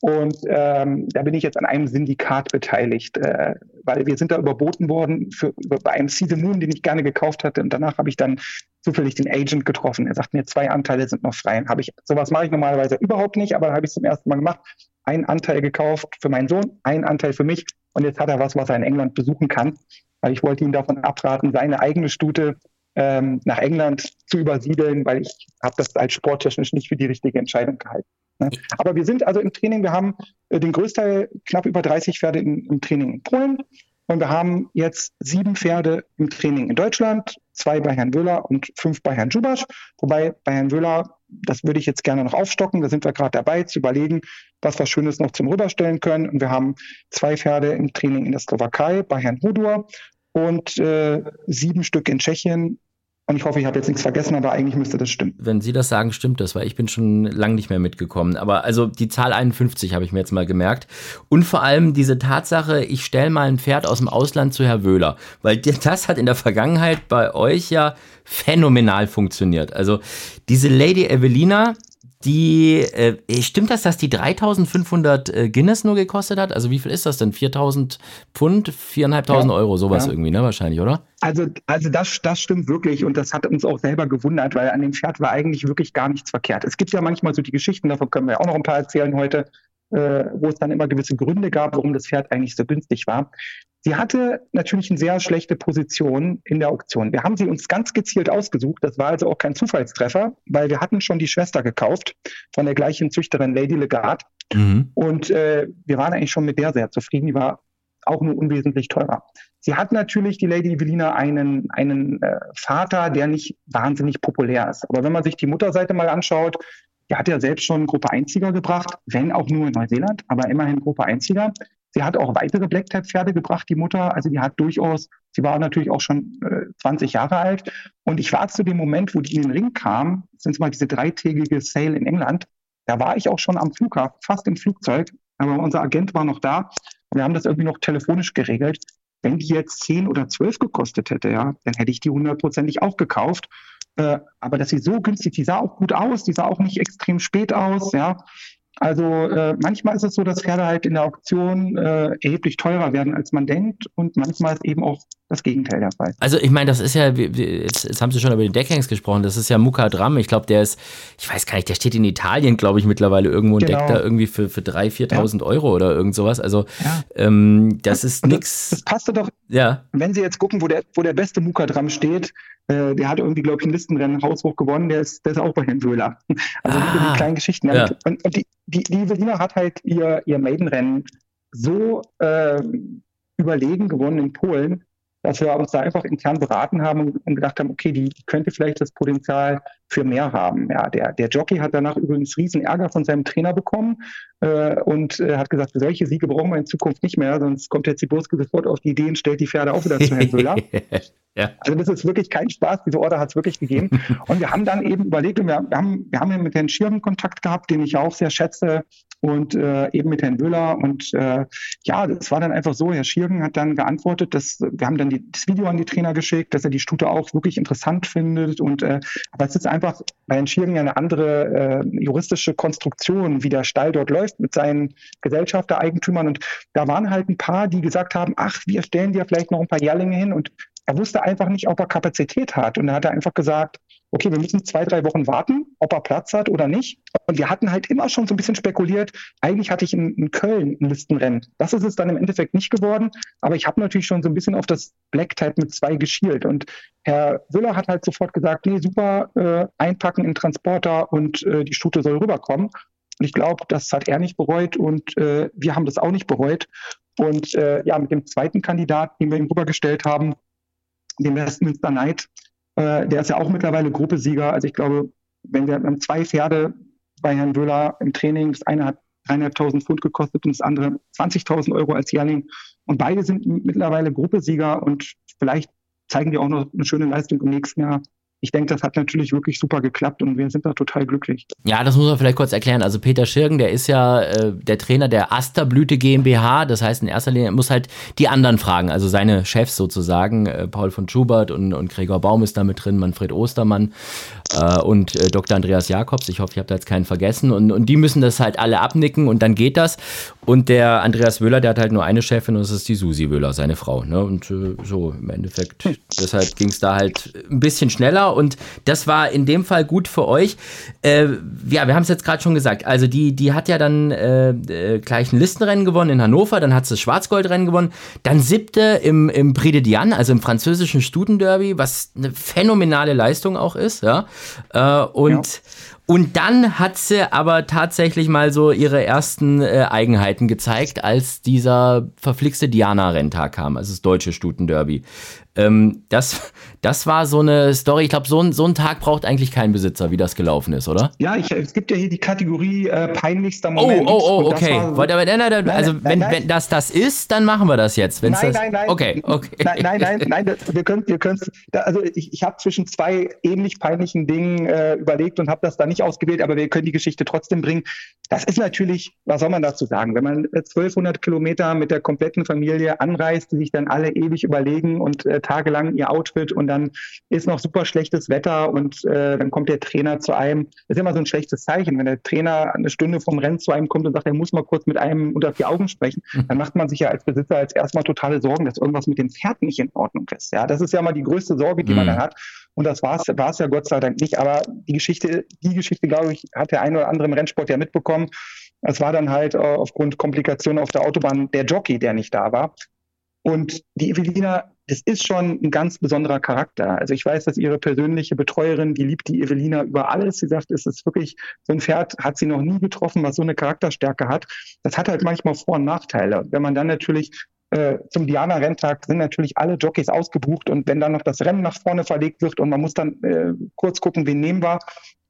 und ähm, da bin ich jetzt an einem Syndikat beteiligt, äh, weil wir sind da überboten worden für, bei einem Season Moon, den ich gerne gekauft hatte. Und danach habe ich dann zufällig den Agent getroffen. Er sagt mir, zwei Anteile sind noch frei. Habe ich, sowas mache ich normalerweise überhaupt nicht, aber habe ich zum ersten Mal gemacht. Einen Anteil gekauft für meinen Sohn, einen Anteil für mich. Und jetzt hat er was, was er in England besuchen kann. Weil ich wollte ihn davon abraten, seine eigene Stute ähm, nach England zu übersiedeln, weil ich habe das als sporttechnisch nicht für die richtige Entscheidung gehalten. Ne? Aber wir sind also im Training, wir haben äh, den Großteil, knapp über 30 Pferde in, im Training in Polen. Und wir haben jetzt sieben Pferde im Training in Deutschland, zwei bei Herrn Wöhler und fünf bei Herrn Jubasch. Wobei bei Herrn Wöhler, das würde ich jetzt gerne noch aufstocken, da sind wir gerade dabei zu überlegen, was wir Schönes noch zum Rüberstellen können. Und wir haben zwei Pferde im Training in der Slowakei bei Herrn Hudur und äh, sieben Stück in Tschechien und ich hoffe, ich habe jetzt nichts vergessen, aber eigentlich müsste das stimmen. Wenn Sie das sagen, stimmt das, weil ich bin schon lange nicht mehr mitgekommen. Aber also die Zahl 51 habe ich mir jetzt mal gemerkt. Und vor allem diese Tatsache, ich stelle mal ein Pferd aus dem Ausland zu Herr Wöhler. Weil das hat in der Vergangenheit bei euch ja phänomenal funktioniert. Also diese Lady Evelina, die, äh, stimmt das, dass die 3500 äh, Guinness nur gekostet hat? Also wie viel ist das denn? 4000 Pfund, 4.500 ja, Euro, sowas ja. irgendwie, ne? Wahrscheinlich, oder? Also, also das, das stimmt wirklich und das hat uns auch selber gewundert, weil an dem Pferd war eigentlich wirklich gar nichts verkehrt. Es gibt ja manchmal so die Geschichten, davon können wir ja auch noch ein paar erzählen heute, äh, wo es dann immer gewisse Gründe gab, warum das Pferd eigentlich so günstig war. Sie hatte natürlich eine sehr schlechte Position in der Auktion. Wir haben sie uns ganz gezielt ausgesucht. Das war also auch kein Zufallstreffer, weil wir hatten schon die Schwester gekauft von der gleichen Züchterin Lady Legard. Mhm. Und äh, wir waren eigentlich schon mit der sehr zufrieden. Die war auch nur unwesentlich teurer. Sie hat natürlich, die Lady Evelina, einen, einen äh, Vater, der nicht wahnsinnig populär ist. Aber wenn man sich die Mutterseite mal anschaut, die hat ja selbst schon Gruppe 1-Sieger gebracht, wenn auch nur in Neuseeland, aber immerhin Gruppe 1-Sieger. Sie hat auch weitere Black-Type-Pferde gebracht, die Mutter. Also die hat durchaus, sie war natürlich auch schon äh, 20 Jahre alt. Und ich war zu dem Moment, wo die in den Ring kam, sind es mal diese dreitägige Sale in England, da war ich auch schon am Flughafen, fast im Flugzeug. Aber unser Agent war noch da. Wir haben das irgendwie noch telefonisch geregelt. Wenn die jetzt 10 oder 12 gekostet hätte, ja, dann hätte ich die hundertprozentig auch gekauft. Äh, aber dass sie so günstig, die sah auch gut aus, die sah auch nicht extrem spät aus, ja. Also äh, manchmal ist es so, dass Pferde halt in der Auktion äh, erheblich teurer werden, als man denkt und manchmal ist eben auch das Gegenteil der Fall. Also ich meine, das ist ja, jetzt, jetzt haben Sie schon über den Deckhangs gesprochen, das ist ja Mukadram, ich glaube, der ist, ich weiß gar nicht, der steht in Italien, glaube ich, mittlerweile irgendwo und genau. deckt da irgendwie für, für 3.000, 4.000 ja. Euro oder irgend sowas. Also ja. ähm, das ist nichts. Das passte doch, ja. wenn Sie jetzt gucken, wo der, wo der beste Mukadram steht, äh, der hat irgendwie, glaube ich, ein Listenrennen haushoch gewonnen, der ist, der ist auch bei Herrn Wöhler. Also ah, die kleinen Geschichten. Ja. Und, und, die, die, die Evelina hat halt ihr, ihr Maidenrennen so äh, überlegen gewonnen in Polen, dass wir uns da einfach intern beraten haben und gedacht haben, okay, die, könnte vielleicht das Potenzial für mehr haben. Ja, der, der Jockey hat danach übrigens riesen Ärger von seinem Trainer bekommen äh, und äh, hat gesagt, solche Siege brauchen wir in Zukunft nicht mehr, sonst kommt der Ziburski sofort auf die Idee und stellt die Pferde auch wieder zu Herrn Müller. ja. Also das ist wirklich kein Spaß, diese Order hat es wirklich gegeben. Und wir haben dann eben überlegt, und wir, wir, haben, wir haben ja mit Herrn Schirm Kontakt gehabt, den ich auch sehr schätze, und äh, eben mit Herrn Wöhler. Und äh, ja, es war dann einfach so, Herr Schirgen hat dann geantwortet, dass wir haben dann die, das Video an die Trainer geschickt, dass er die Stute auch wirklich interessant findet. Und äh, aber es ist einfach bei Herrn Schirgen eine andere äh, juristische Konstruktion, wie der Stall dort läuft mit seinen Gesellschaftereigentümern. Und da waren halt ein paar, die gesagt haben, ach, wir stellen dir vielleicht noch ein paar Jährlinge hin und er wusste einfach nicht, ob er Kapazität hat. Und er hat einfach gesagt, okay, wir müssen zwei, drei Wochen warten, ob er Platz hat oder nicht. Und wir hatten halt immer schon so ein bisschen spekuliert, eigentlich hatte ich in, in Köln ein Listenrennen. Das ist es dann im Endeffekt nicht geworden, aber ich habe natürlich schon so ein bisschen auf das Black Type mit zwei geschielt. Und Herr Wüller hat halt sofort gesagt, nee, super, äh, einpacken in Transporter und äh, die Stute soll rüberkommen. Und ich glaube, das hat er nicht bereut und äh, wir haben das auch nicht bereut. Und äh, ja, mit dem zweiten Kandidaten, den wir ihm rübergestellt haben, dem Westminster Knight, äh, der ist ja auch mittlerweile Gruppesieger. Also ich glaube, wenn wir, haben zwei Pferde bei Herrn Wöhler im Training, das eine hat dreieinhalbtausend Pfund gekostet und das andere 20.000 Euro als Jährling. Und beide sind mittlerweile Gruppesieger und vielleicht zeigen die auch noch eine schöne Leistung im nächsten Jahr ich denke, das hat natürlich wirklich super geklappt und wir sind da total glücklich. Ja, das muss man vielleicht kurz erklären. Also Peter Schirgen, der ist ja äh, der Trainer der Asterblüte GmbH. Das heißt, in erster Linie muss halt die anderen fragen, also seine Chefs sozusagen, äh, Paul von Schubert und, und Gregor Baum ist da mit drin, Manfred Ostermann und äh, Dr. Andreas Jakobs. Ich hoffe, ich habe da jetzt keinen vergessen. Und, und die müssen das halt alle abnicken und dann geht das. Und der Andreas Wöhler, der hat halt nur eine Chefin und das ist die Susi Wöhler, seine Frau. Ne? Und äh, so im Endeffekt, deshalb ging es da halt ein bisschen schneller und das war in dem Fall gut für euch. Äh, ja, wir haben es jetzt gerade schon gesagt. Also die, die hat ja dann äh, äh, gleich ein Listenrennen gewonnen in Hannover, dann hat sie das Schwarzgoldrennen gewonnen, dann siebte im, im Prix de Diane, also im französischen Studenderby, was eine phänomenale Leistung auch ist. Ja? Äh, und ja. Und dann hat sie aber tatsächlich mal so ihre ersten äh, Eigenheiten gezeigt, als dieser verflixte Diana-Renntag kam, also das deutsche Stutenderby. Ähm, das, das war so eine Story. Ich glaube, so, ein, so ein Tag braucht eigentlich kein Besitzer, wie das gelaufen ist, oder? Ja, ich, es gibt ja hier die Kategorie äh, peinlichster oh, Moment. Oh, oh, oh, okay. War, aber, nein, nein, also, nein, wenn, nein. wenn das das ist, dann machen wir das jetzt. Wenn's nein, das, nein, nein. Okay, okay. Nein, nein, nein, nein das, wir können, wir können, also ich, ich habe zwischen zwei ähnlich peinlichen Dingen äh, überlegt und habe das da nicht ausgewählt, aber wir können die Geschichte trotzdem bringen. Das ist natürlich, was soll man dazu sagen, wenn man 1200 äh, Kilometer mit der kompletten Familie anreist, die sich dann alle ewig überlegen und äh, tagelang ihr Outfit und dann ist noch super schlechtes Wetter und äh, dann kommt der Trainer zu einem. Das ist immer so ein schlechtes Zeichen, wenn der Trainer eine Stunde vom Rennen zu einem kommt und sagt, er muss mal kurz mit einem unter vier Augen sprechen, mhm. dann macht man sich ja als Besitzer als erstmal totale Sorgen, dass irgendwas mit dem Pferd nicht in Ordnung ist. Ja, das ist ja mal die größte Sorge, die mhm. man dann hat. Und das war es ja Gott sei Dank nicht. Aber die Geschichte, die Geschichte, glaube ich, hat der eine oder andere im Rennsport ja mitbekommen. Es war dann halt äh, aufgrund Komplikationen auf der Autobahn der Jockey, der nicht da war. Und die Evelina das ist schon ein ganz besonderer Charakter. Also ich weiß, dass ihre persönliche Betreuerin, die liebt die Evelina über alles. Sie sagt, es ist wirklich, so ein Pferd hat sie noch nie getroffen, was so eine Charakterstärke hat. Das hat halt manchmal Vor- und Nachteile. Wenn man dann natürlich äh, zum Diana-Renntag sind natürlich alle Jockeys ausgebucht und wenn dann noch das Rennen nach vorne verlegt wird und man muss dann äh, kurz gucken, wen nehmen wir.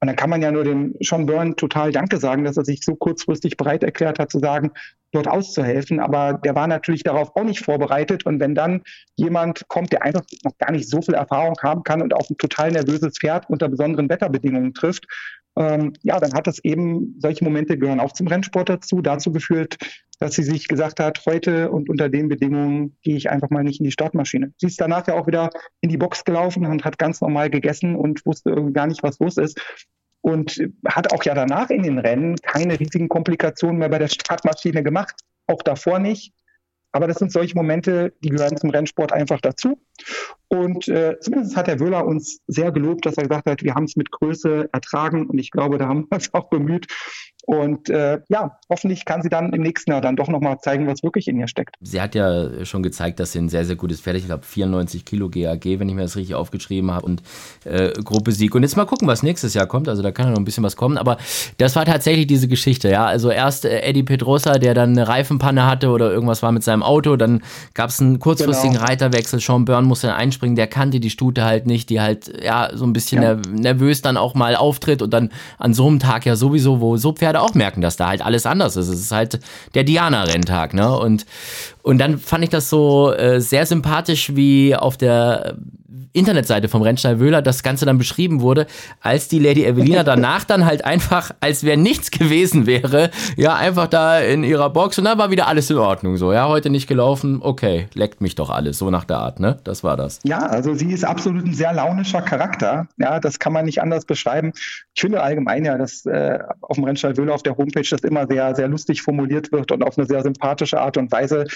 Und dann kann man ja nur dem Sean Byrne total Danke sagen, dass er sich so kurzfristig bereit erklärt hat zu sagen, dort auszuhelfen. Aber der war natürlich darauf auch nicht vorbereitet. Und wenn dann jemand kommt, der einfach noch gar nicht so viel Erfahrung haben kann und auf ein total nervöses Pferd unter besonderen Wetterbedingungen trifft, ähm, ja, dann hat das eben, solche Momente gehören auch zum Rennsport dazu, dazu geführt, dass sie sich gesagt hat, heute und unter den Bedingungen gehe ich einfach mal nicht in die Startmaschine. Sie ist danach ja auch wieder in die Box gelaufen und hat ganz normal gegessen und wusste irgendwie gar nicht, was los ist. und hat auch ja danach in den Rennen keine riesigen Komplikationen mehr bei der Startmaschine gemacht, auch davor nicht. Aber das sind solche Momente, die gehören zum Rennsport einfach dazu. Und äh, zumindest hat Herr Wöhler uns sehr gelobt, dass er gesagt hat, wir haben es mit Größe ertragen. Und ich glaube, da haben wir uns auch bemüht. Und äh, ja, hoffentlich kann sie dann im nächsten Jahr dann doch nochmal zeigen, was wirklich in ihr steckt. Sie hat ja schon gezeigt, dass sie ein sehr, sehr gutes Pferd ist. Ich glaube, 94 Kilo GAG, wenn ich mir das richtig aufgeschrieben habe. Und äh, Gruppe Sieg. Und jetzt mal gucken, was nächstes Jahr kommt. Also da kann ja noch ein bisschen was kommen. Aber das war tatsächlich diese Geschichte. Ja, also erst äh, Eddie Pedrosa, der dann eine Reifenpanne hatte oder irgendwas war mit seinem Auto. Dann gab es einen kurzfristigen genau. Reiterwechsel. Sean Byrne musste dann einspringen. Der kannte die Stute halt nicht, die halt ja so ein bisschen ja. nervös dann auch mal auftritt. Und dann an so einem Tag ja sowieso, wo so Pferde auch merken, dass da halt alles anders ist. Es ist halt der Diana-Renntag, ne? Und, und dann fand ich das so äh, sehr sympathisch, wie auf der Internetseite vom Rennstall Wöhler das Ganze dann beschrieben wurde, als die Lady Evelina danach dann halt einfach, als wäre nichts gewesen wäre, ja, einfach da in ihrer Box und dann war wieder alles in Ordnung so. Ja, heute nicht gelaufen, okay, leckt mich doch alles, so nach der Art, ne? Das war das. Ja, also sie ist absolut ein sehr launischer Charakter. Ja, das kann man nicht anders beschreiben. Ich finde allgemein ja, dass äh, auf dem Rennstall Wöhler auf der Homepage das immer sehr, sehr lustig formuliert wird und auf eine sehr sympathische Art und Weise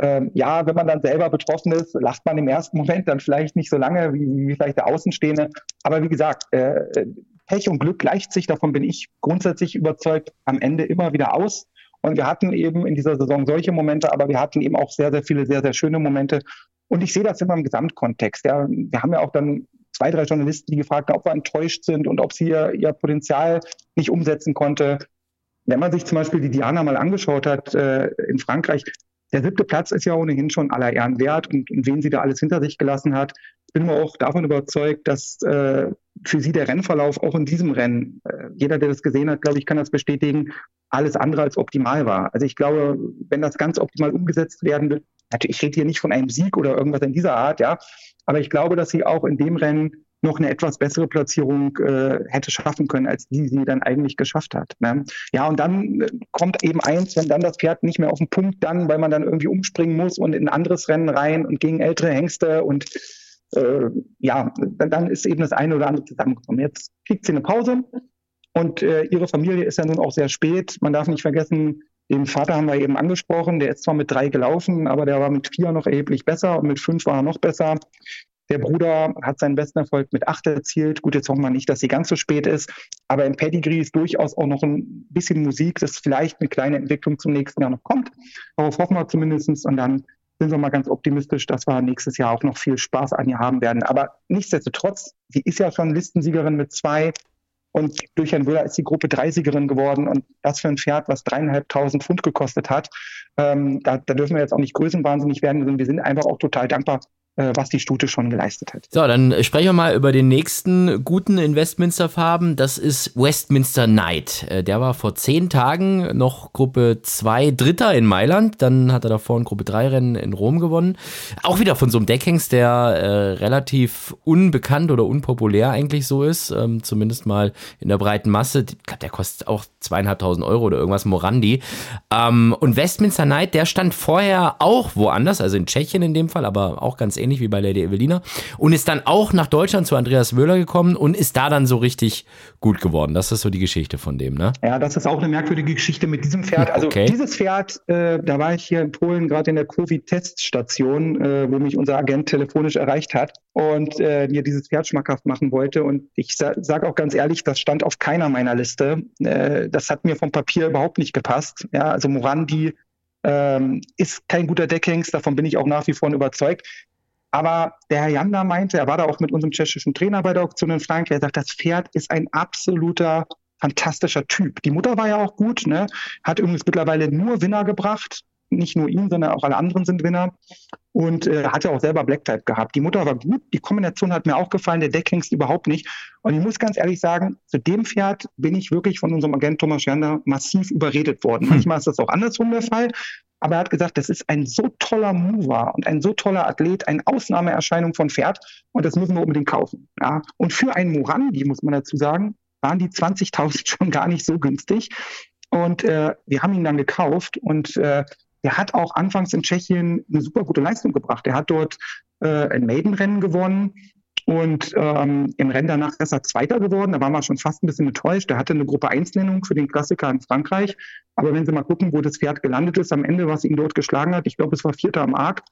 ähm, ja, wenn man dann selber betroffen ist, lacht man im ersten Moment dann vielleicht nicht so lange wie, wie vielleicht der Außenstehende. Aber wie gesagt, äh, Pech und Glück gleicht sich, davon bin ich grundsätzlich überzeugt, am Ende immer wieder aus. Und wir hatten eben in dieser Saison solche Momente, aber wir hatten eben auch sehr, sehr viele, sehr, sehr schöne Momente. Und ich sehe das immer im Gesamtkontext. Ja. Wir haben ja auch dann zwei, drei Journalisten, die gefragt haben, ob wir enttäuscht sind und ob sie ihr, ihr Potenzial nicht umsetzen konnte. Wenn man sich zum Beispiel die Diana mal angeschaut hat äh, in Frankreich, der siebte Platz ist ja ohnehin schon aller Ehren wert und, und wen sie da alles hinter sich gelassen hat. Ich bin mir auch davon überzeugt, dass äh, für sie der Rennverlauf auch in diesem Rennen, äh, jeder, der das gesehen hat, glaube ich, kann das bestätigen, alles andere als optimal war. Also ich glaube, wenn das ganz optimal umgesetzt werden wird, natürlich, ich rede hier nicht von einem Sieg oder irgendwas in dieser Art, ja, aber ich glaube, dass sie auch in dem Rennen noch eine etwas bessere Platzierung äh, hätte schaffen können, als die sie dann eigentlich geschafft hat. Ne? Ja, und dann äh, kommt eben eins, wenn dann das Pferd nicht mehr auf den Punkt dann, weil man dann irgendwie umspringen muss und in ein anderes Rennen rein und gegen ältere Hengste und äh, ja, dann, dann ist eben das eine oder andere zusammengekommen. Jetzt kriegt sie eine Pause und äh, ihre Familie ist ja nun auch sehr spät. Man darf nicht vergessen, den Vater haben wir eben angesprochen, der ist zwar mit drei gelaufen, aber der war mit vier noch erheblich besser und mit fünf war er noch besser. Der Bruder hat seinen besten Erfolg mit acht erzielt. Gut, jetzt hoffen wir nicht, dass sie ganz so spät ist. Aber im Pedigree ist durchaus auch noch ein bisschen Musik, dass vielleicht eine kleine Entwicklung zum nächsten Jahr noch kommt. Darauf hoffen wir zumindest. Und dann sind wir mal ganz optimistisch, dass wir nächstes Jahr auch noch viel Spaß an ihr haben werden. Aber nichtsdestotrotz, sie ist ja schon Listensiegerin mit zwei. Und durch Herrn Wöhler ist die Gruppe Dreisiegerin geworden. Und das für ein Pferd, was dreieinhalbtausend Pfund gekostet hat, ähm, da, da dürfen wir jetzt auch nicht größenwahnsinnig werden, sondern wir sind einfach auch total dankbar, was die Stute schon geleistet hat. So, dann sprechen wir mal über den nächsten guten in Westminster-Farben. Das ist Westminster Knight. Äh, der war vor zehn Tagen noch Gruppe 2 Dritter in Mailand. Dann hat er davor ein Gruppe 3 Rennen in Rom gewonnen. Auch wieder von so einem Deckhengst, der äh, relativ unbekannt oder unpopulär eigentlich so ist. Ähm, zumindest mal in der breiten Masse. Der kostet auch zweieinhalbtausend Euro oder irgendwas, Morandi. Ähm, und Westminster Knight, der stand vorher auch woanders, also in Tschechien in dem Fall, aber auch ganz ähnlich wie bei Lady Evelina. Und ist dann auch nach Deutschland zu Andreas Wöhler gekommen und ist da dann so richtig gut geworden. Das ist so die Geschichte von dem, ne? Ja, das ist auch eine merkwürdige Geschichte mit diesem Pferd. Also okay. dieses Pferd, äh, da war ich hier in Polen gerade in der Covid-Teststation, äh, wo mich unser Agent telefonisch erreicht hat und äh, mir dieses Pferd schmackhaft machen wollte. Und ich sa sage auch ganz ehrlich, das stand auf keiner meiner Liste. Äh, das hat mir vom Papier überhaupt nicht gepasst. Ja, also Morandi ähm, ist kein guter Deckhengst, davon bin ich auch nach wie vor überzeugt. Aber der Herr Janda meinte, er war da auch mit unserem tschechischen Trainer bei der Auktion in Frankreich, er sagt, das Pferd ist ein absoluter fantastischer Typ. Die Mutter war ja auch gut, ne? hat übrigens mittlerweile nur Winner gebracht. Nicht nur ihn, sondern auch alle anderen sind Winner. Und äh, hat ja auch selber Black Type gehabt. Die Mutter war gut, die Kombination hat mir auch gefallen, der Deckhengst überhaupt nicht. Und ich muss ganz ehrlich sagen, zu dem Pferd bin ich wirklich von unserem Agent Thomas Scherner massiv überredet worden. Hm. Manchmal ist das auch andersrum der Fall. Aber er hat gesagt, das ist ein so toller Mover und ein so toller Athlet, eine Ausnahmeerscheinung von Pferd und das müssen wir unbedingt kaufen. Ja. Und für einen Morandi, muss man dazu sagen, waren die 20.000 schon gar nicht so günstig. Und äh, wir haben ihn dann gekauft und äh, er hat auch anfangs in Tschechien eine super gute Leistung gebracht. Er hat dort äh, ein Maidenrennen gewonnen Und ähm, im Rennen danach ist er Zweiter geworden. Da waren wir schon fast ein bisschen enttäuscht. Er hatte eine Gruppe 1-Nennung für den Klassiker in Frankreich. Aber wenn Sie mal gucken, wo das Pferd gelandet ist, am Ende, was ihn dort geschlagen hat, ich glaube, es war Vierter am Arc.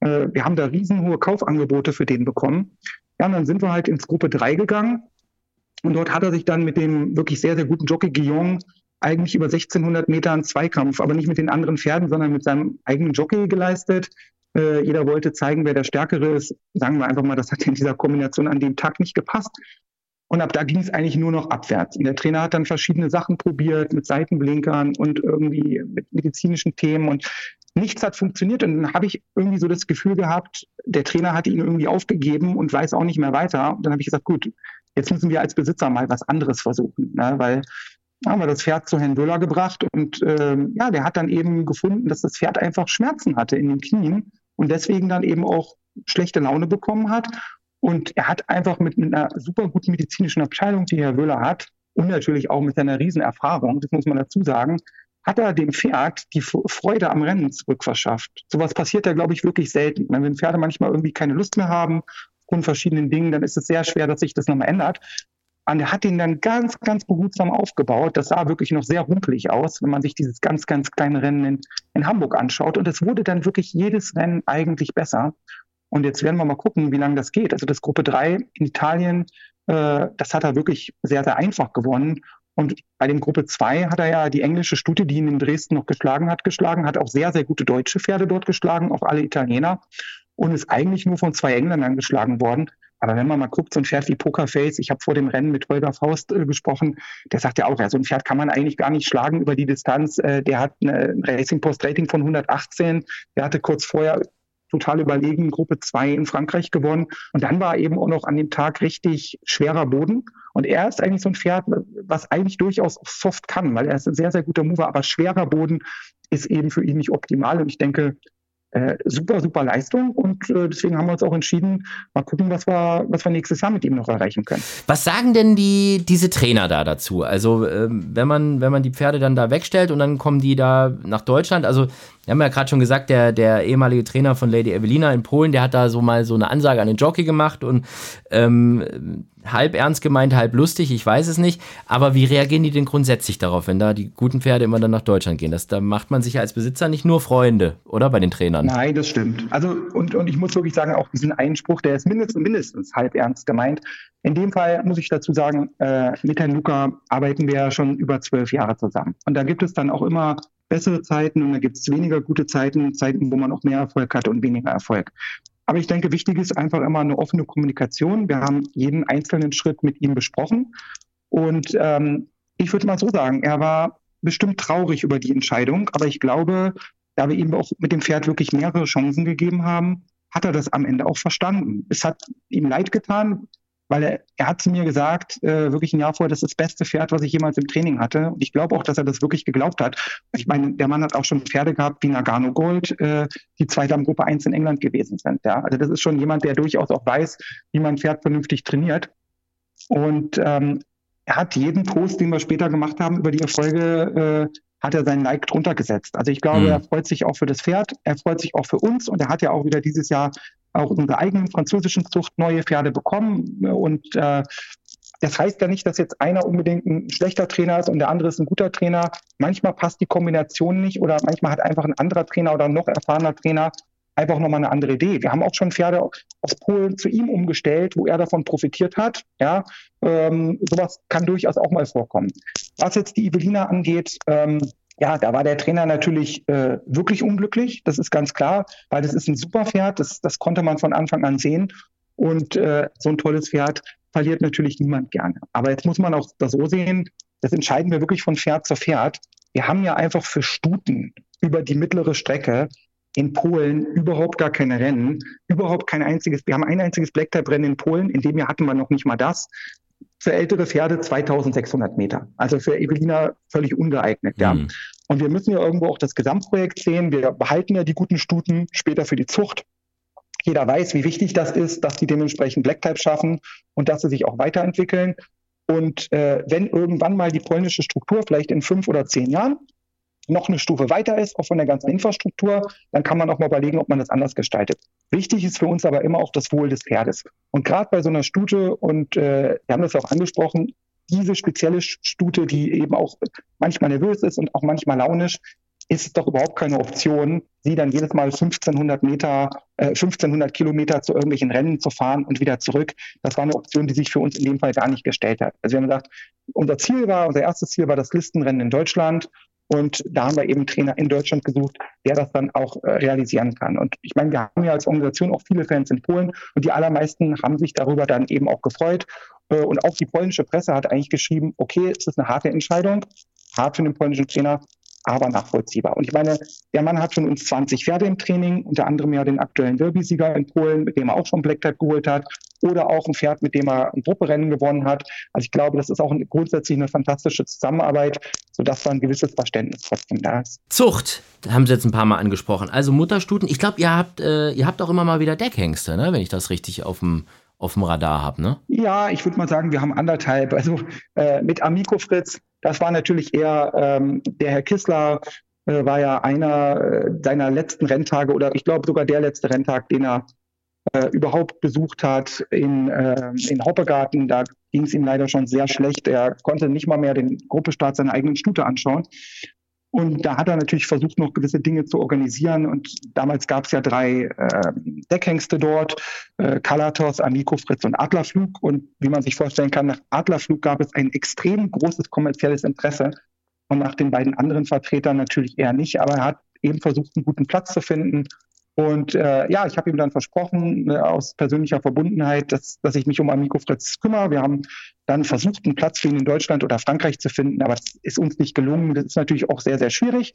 Äh, wir haben da riesenhohe Kaufangebote für den bekommen. Ja, und dann sind wir halt ins Gruppe 3 gegangen. Und dort hat er sich dann mit dem wirklich sehr, sehr guten Jockey Guillaume eigentlich über 1600 Meter einen Zweikampf, aber nicht mit den anderen Pferden, sondern mit seinem eigenen Jockey geleistet. Äh, jeder wollte zeigen, wer der Stärkere ist. Sagen wir einfach mal, das hat in dieser Kombination an dem Tag nicht gepasst. Und ab da ging es eigentlich nur noch abwärts. Und der Trainer hat dann verschiedene Sachen probiert mit Seitenblinkern und irgendwie mit medizinischen Themen und nichts hat funktioniert. Und dann habe ich irgendwie so das Gefühl gehabt, der Trainer hat ihn irgendwie aufgegeben und weiß auch nicht mehr weiter. Und dann habe ich gesagt, gut, jetzt müssen wir als Besitzer mal was anderes versuchen, ne? weil haben wir das Pferd zu Herrn Böller gebracht und äh, ja, der hat dann eben gefunden, dass das Pferd einfach Schmerzen hatte in den Knien und deswegen dann eben auch schlechte Laune bekommen hat. Und er hat einfach mit, mit einer super guten medizinischen Abteilung, die Herr Wöhler hat, und natürlich auch mit seiner Riesenerfahrung, das muss man dazu sagen, hat er dem Pferd die Freude am Rennen zurückverschafft. Sowas passiert ja, glaube ich, wirklich selten. Wenn Pferde manchmal irgendwie keine Lust mehr haben, von verschiedenen Dingen, dann ist es sehr schwer, dass sich das nochmal ändert. Und er hat ihn dann ganz, ganz behutsam aufgebaut. Das sah wirklich noch sehr rumpelig aus, wenn man sich dieses ganz, ganz kleine Rennen in, in Hamburg anschaut. Und es wurde dann wirklich jedes Rennen eigentlich besser. Und jetzt werden wir mal gucken, wie lange das geht. Also das Gruppe 3 in Italien, äh, das hat er wirklich sehr, sehr einfach gewonnen. Und bei dem Gruppe 2 hat er ja die englische Stute, die ihn in Dresden noch geschlagen hat, geschlagen, hat auch sehr, sehr gute deutsche Pferde dort geschlagen, auch alle Italiener. Und ist eigentlich nur von zwei Engländern geschlagen worden. Aber wenn man mal guckt, so ein Pferd wie Pokerface, ich habe vor dem Rennen mit Holger Faust äh, gesprochen, der sagt ja auch, ja, so ein Pferd kann man eigentlich gar nicht schlagen über die Distanz. Äh, der hat ein Racing Post Rating von 118. Der hatte kurz vorher total überlegen Gruppe 2 in Frankreich gewonnen. Und dann war eben auch noch an dem Tag richtig schwerer Boden. Und er ist eigentlich so ein Pferd, was eigentlich durchaus soft kann, weil er ist ein sehr, sehr guter Mover, aber schwerer Boden ist eben für ihn nicht optimal. Und ich denke, äh, super, super Leistung und äh, deswegen haben wir uns auch entschieden, mal gucken, was wir, was wir nächstes Jahr mit ihm noch erreichen können. Was sagen denn die, diese Trainer da dazu? Also, äh, wenn, man, wenn man die Pferde dann da wegstellt und dann kommen die da nach Deutschland, also wir haben ja gerade schon gesagt, der, der ehemalige Trainer von Lady Evelina in Polen, der hat da so mal so eine Ansage an den Jockey gemacht und ähm, halb ernst gemeint, halb lustig, ich weiß es nicht. Aber wie reagieren die denn grundsätzlich darauf, wenn da die guten Pferde immer dann nach Deutschland gehen? Das, da macht man sich ja als Besitzer nicht nur Freunde, oder bei den Trainern? Nein, das stimmt. Also, und, und ich muss wirklich sagen, auch diesen Einspruch, der ist mindestens, mindestens halb ernst gemeint. In dem Fall muss ich dazu sagen, äh, mit Herrn Luca arbeiten wir ja schon über zwölf Jahre zusammen. Und da gibt es dann auch immer bessere Zeiten und da gibt es weniger gute Zeiten, Zeiten, wo man auch mehr Erfolg hat und weniger Erfolg. Aber ich denke, wichtig ist einfach immer eine offene Kommunikation. Wir haben jeden einzelnen Schritt mit ihm besprochen. Und ähm, ich würde mal so sagen, er war bestimmt traurig über die Entscheidung, aber ich glaube, da wir ihm auch mit dem Pferd wirklich mehrere Chancen gegeben haben, hat er das am Ende auch verstanden. Es hat ihm leid getan, weil er, er hat zu mir gesagt, äh, wirklich ein Jahr vorher, das ist das beste Pferd, was ich jemals im Training hatte. Und ich glaube auch, dass er das wirklich geglaubt hat. Ich meine, der Mann hat auch schon Pferde gehabt wie Nagano Gold, äh, die zweite am Gruppe 1 in England gewesen sind. Ja? Also das ist schon jemand, der durchaus auch weiß, wie man ein Pferd vernünftig trainiert. Und ähm, er hat jeden Post, den wir später gemacht haben über die Erfolge, äh, hat er seinen Like drunter gesetzt. Also ich glaube, mhm. er freut sich auch für das Pferd, er freut sich auch für uns und er hat ja auch wieder dieses Jahr auch unsere eigenen französischen Zucht neue Pferde bekommen und äh, das heißt ja nicht, dass jetzt einer unbedingt ein schlechter Trainer ist und der andere ist ein guter Trainer. Manchmal passt die Kombination nicht oder manchmal hat einfach ein anderer Trainer oder ein noch erfahrener Trainer einfach nochmal eine andere Idee. Wir haben auch schon Pferde aus Polen zu ihm umgestellt, wo er davon profitiert hat. Ja, ähm, sowas kann durchaus auch mal vorkommen. Was jetzt die Evelina angeht, ähm, ja, da war der Trainer natürlich äh, wirklich unglücklich, das ist ganz klar, weil das ist ein super Pferd, das, das konnte man von Anfang an sehen. Und äh, so ein tolles Pferd verliert natürlich niemand gerne. Aber jetzt muss man auch das so sehen, das entscheiden wir wirklich von Pferd zu Pferd. Wir haben ja einfach für Stuten über die mittlere Strecke in Polen überhaupt gar keine Rennen, überhaupt kein einziges, wir haben ein einziges Black-Type-Rennen in Polen, in dem Jahr hatten wir noch nicht mal das. Für ältere Pferde 2600 Meter. Also für Evelina völlig ungeeignet, ja. Mhm. Und wir müssen ja irgendwo auch das Gesamtprojekt sehen. Wir behalten ja die guten Stuten später für die Zucht. Jeder weiß, wie wichtig das ist, dass die dementsprechend Black-Type schaffen und dass sie sich auch weiterentwickeln. Und äh, wenn irgendwann mal die polnische Struktur, vielleicht in fünf oder zehn Jahren, noch eine Stufe weiter ist, auch von der ganzen Infrastruktur, dann kann man auch mal überlegen, ob man das anders gestaltet. Wichtig ist für uns aber immer auch das Wohl des Pferdes. Und gerade bei so einer Stute, und äh, wir haben das auch angesprochen, diese spezielle Stute, die eben auch manchmal nervös ist und auch manchmal launisch, ist es doch überhaupt keine Option, sie dann jedes Mal 1500 Meter, äh, 1500 Kilometer zu irgendwelchen Rennen zu fahren und wieder zurück. Das war eine Option, die sich für uns in dem Fall gar nicht gestellt hat. Also wir haben gesagt, unser Ziel war, unser erstes Ziel war das Listenrennen in Deutschland. Und da haben wir eben Trainer in Deutschland gesucht, der das dann auch äh, realisieren kann. Und ich meine, wir haben ja als Organisation auch viele Fans in Polen und die allermeisten haben sich darüber dann eben auch gefreut. Äh, und auch die polnische Presse hat eigentlich geschrieben, okay, es ist eine harte Entscheidung, hart für den polnischen Trainer, aber nachvollziehbar. Und ich meine, der Mann hat schon uns 20 Pferde im Training, unter anderem ja den aktuellen Derby-Sieger in Polen, mit dem er auch schon Black Type geholt hat, oder auch ein Pferd, mit dem er ein Grupperennen gewonnen hat. Also ich glaube, das ist auch eine, grundsätzlich eine fantastische Zusammenarbeit, sodass da ein gewisses Verständnis trotzdem da ist. Zucht, haben Sie jetzt ein paar Mal angesprochen. Also Mutterstuten, ich glaube, ihr habt, äh, ihr habt auch immer mal wieder Deckhengste, ne? wenn ich das richtig auf dem auf dem Radar habe, ne? Ja, ich würde mal sagen, wir haben anderthalb. Also äh, mit Amico Fritz, das war natürlich eher ähm, der Herr Kissler, äh, war ja einer äh, seiner letzten Renntage oder ich glaube sogar der letzte Renntag, den er äh, überhaupt besucht hat in, äh, in Hoppegarten. Da ging es ihm leider schon sehr schlecht. Er konnte nicht mal mehr den Gruppestart seiner eigenen Stute anschauen. Und da hat er natürlich versucht, noch gewisse Dinge zu organisieren. Und damals gab es ja drei äh, Deckhengste dort, äh, Kalatos, Amico, Fritz und Adlerflug. Und wie man sich vorstellen kann, nach Adlerflug gab es ein extrem großes kommerzielles Interesse. Und nach den beiden anderen Vertretern natürlich eher nicht. Aber er hat eben versucht, einen guten Platz zu finden. Und äh, ja, ich habe ihm dann versprochen, äh, aus persönlicher Verbundenheit, dass, dass ich mich um Amico Fritz kümmere. Wir haben dann versucht, einen Platz für ihn in Deutschland oder Frankreich zu finden, aber das ist uns nicht gelungen. Das ist natürlich auch sehr, sehr schwierig.